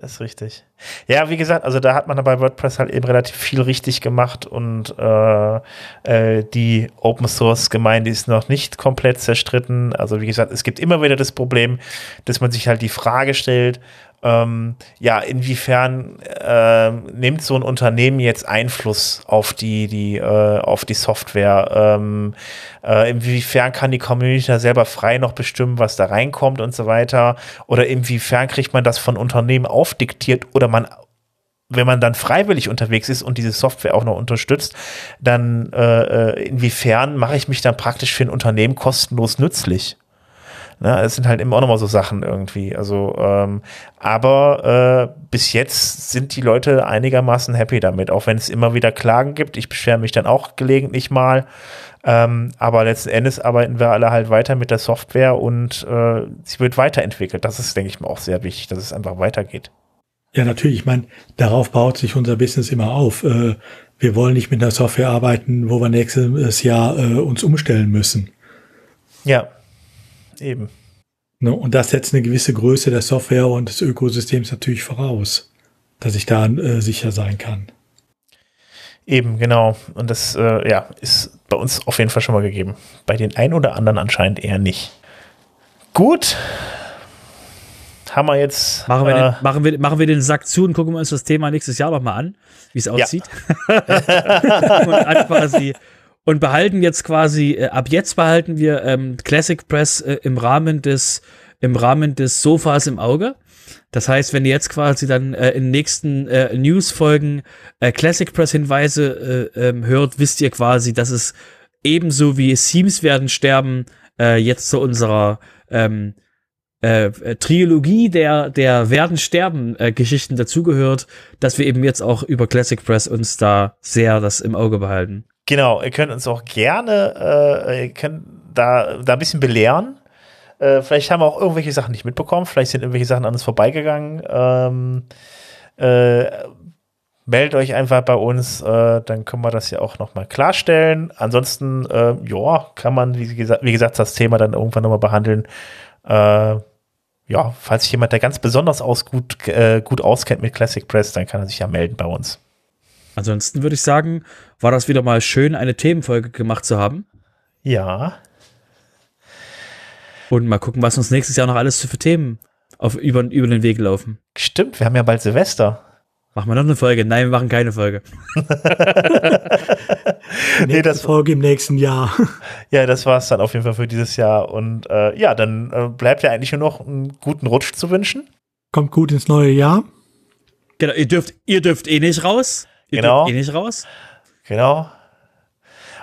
Das ist richtig. Ja, wie gesagt, also da hat man bei WordPress halt eben relativ viel richtig gemacht und äh, äh, die Open Source Gemeinde ist noch nicht komplett zerstritten. Also wie gesagt, es gibt immer wieder das Problem, dass man sich halt die Frage stellt, ähm, ja, inwiefern äh, nimmt so ein Unternehmen jetzt Einfluss auf die, die, äh, auf die Software? Ähm, äh, inwiefern kann die Community da selber frei noch bestimmen, was da reinkommt und so weiter? Oder inwiefern kriegt man das von Unternehmen aufdiktiert oder man wenn man dann freiwillig unterwegs ist und diese Software auch noch unterstützt, dann äh, äh inwiefern mache ich mich dann praktisch für ein Unternehmen kostenlos nützlich? Ne, es sind halt immer auch nochmal so Sachen irgendwie. Also, ähm, aber äh, bis jetzt sind die Leute einigermaßen happy damit, auch wenn es immer wieder Klagen gibt. Ich beschwere mich dann auch gelegentlich mal. Ähm, aber letzten Endes arbeiten wir alle halt weiter mit der Software und äh, sie wird weiterentwickelt. Das ist, denke ich mal, auch sehr wichtig, dass es einfach weitergeht. Ja, natürlich. Ich meine, darauf baut sich unser Business immer auf. Äh, wir wollen nicht mit einer Software arbeiten, wo wir nächstes Jahr äh, uns umstellen müssen. Ja, eben. Ne, und das setzt eine gewisse Größe der Software und des Ökosystems natürlich voraus, dass ich da äh, sicher sein kann. Eben, genau. Und das äh, ja, ist bei uns auf jeden Fall schon mal gegeben. Bei den einen oder anderen anscheinend eher nicht. Gut. Haben wir jetzt. Machen wir, äh, den, machen, wir, machen wir den Sack zu und gucken wir uns das Thema nächstes Jahr nochmal an, wie es aussieht. Ja. und quasi und behalten jetzt quasi, äh, ab jetzt behalten wir ähm, Classic Press äh, im Rahmen des, im Rahmen des Sofas im Auge. Das heißt, wenn ihr jetzt quasi dann äh, in nächsten äh, News-Folgen äh, Classic Press-Hinweise äh, ähm, hört, wisst ihr quasi, dass es ebenso wie Themes werden sterben, äh, jetzt zu unserer ähm, äh, äh, Trilogie der, der werden sterben äh, Geschichten dazugehört, dass wir eben jetzt auch über Classic Press uns da sehr das im Auge behalten. Genau, ihr könnt uns auch gerne, äh, ihr könnt da, da ein bisschen belehren. Äh, vielleicht haben wir auch irgendwelche Sachen nicht mitbekommen, vielleicht sind irgendwelche Sachen an uns vorbeigegangen. Ähm, äh, meldet euch einfach bei uns, äh, dann können wir das ja auch nochmal klarstellen. Ansonsten, äh, ja, kann man, wie gesagt, wie gesagt, das Thema dann irgendwann nochmal behandeln. Äh, ja, falls sich jemand, der ganz besonders aus gut, äh, gut auskennt mit Classic Press, dann kann er sich ja melden bei uns. Ansonsten würde ich sagen, war das wieder mal schön, eine Themenfolge gemacht zu haben. Ja. Und mal gucken, was uns nächstes Jahr noch alles für Themen auf, über, über den Weg laufen. Stimmt, wir haben ja bald Silvester. Machen wir noch eine Folge? Nein, wir machen keine Folge. nee, das Folge im nächsten Jahr. Ja, das war es dann auf jeden Fall für dieses Jahr. Und äh, ja, dann äh, bleibt ja eigentlich nur noch einen guten Rutsch zu wünschen. Kommt gut ins neue Jahr. Genau, ihr dürft, ihr dürft eh nicht raus. Ihr genau. dürft eh nicht raus. Genau.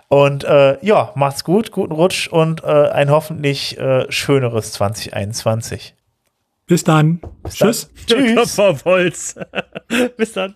Und äh, ja, macht's gut, guten Rutsch und äh, ein hoffentlich äh, schöneres 2021. Bis dann. Bis Tschüss. Dann. Tschüss. Kopf auf Holz. Bis dann.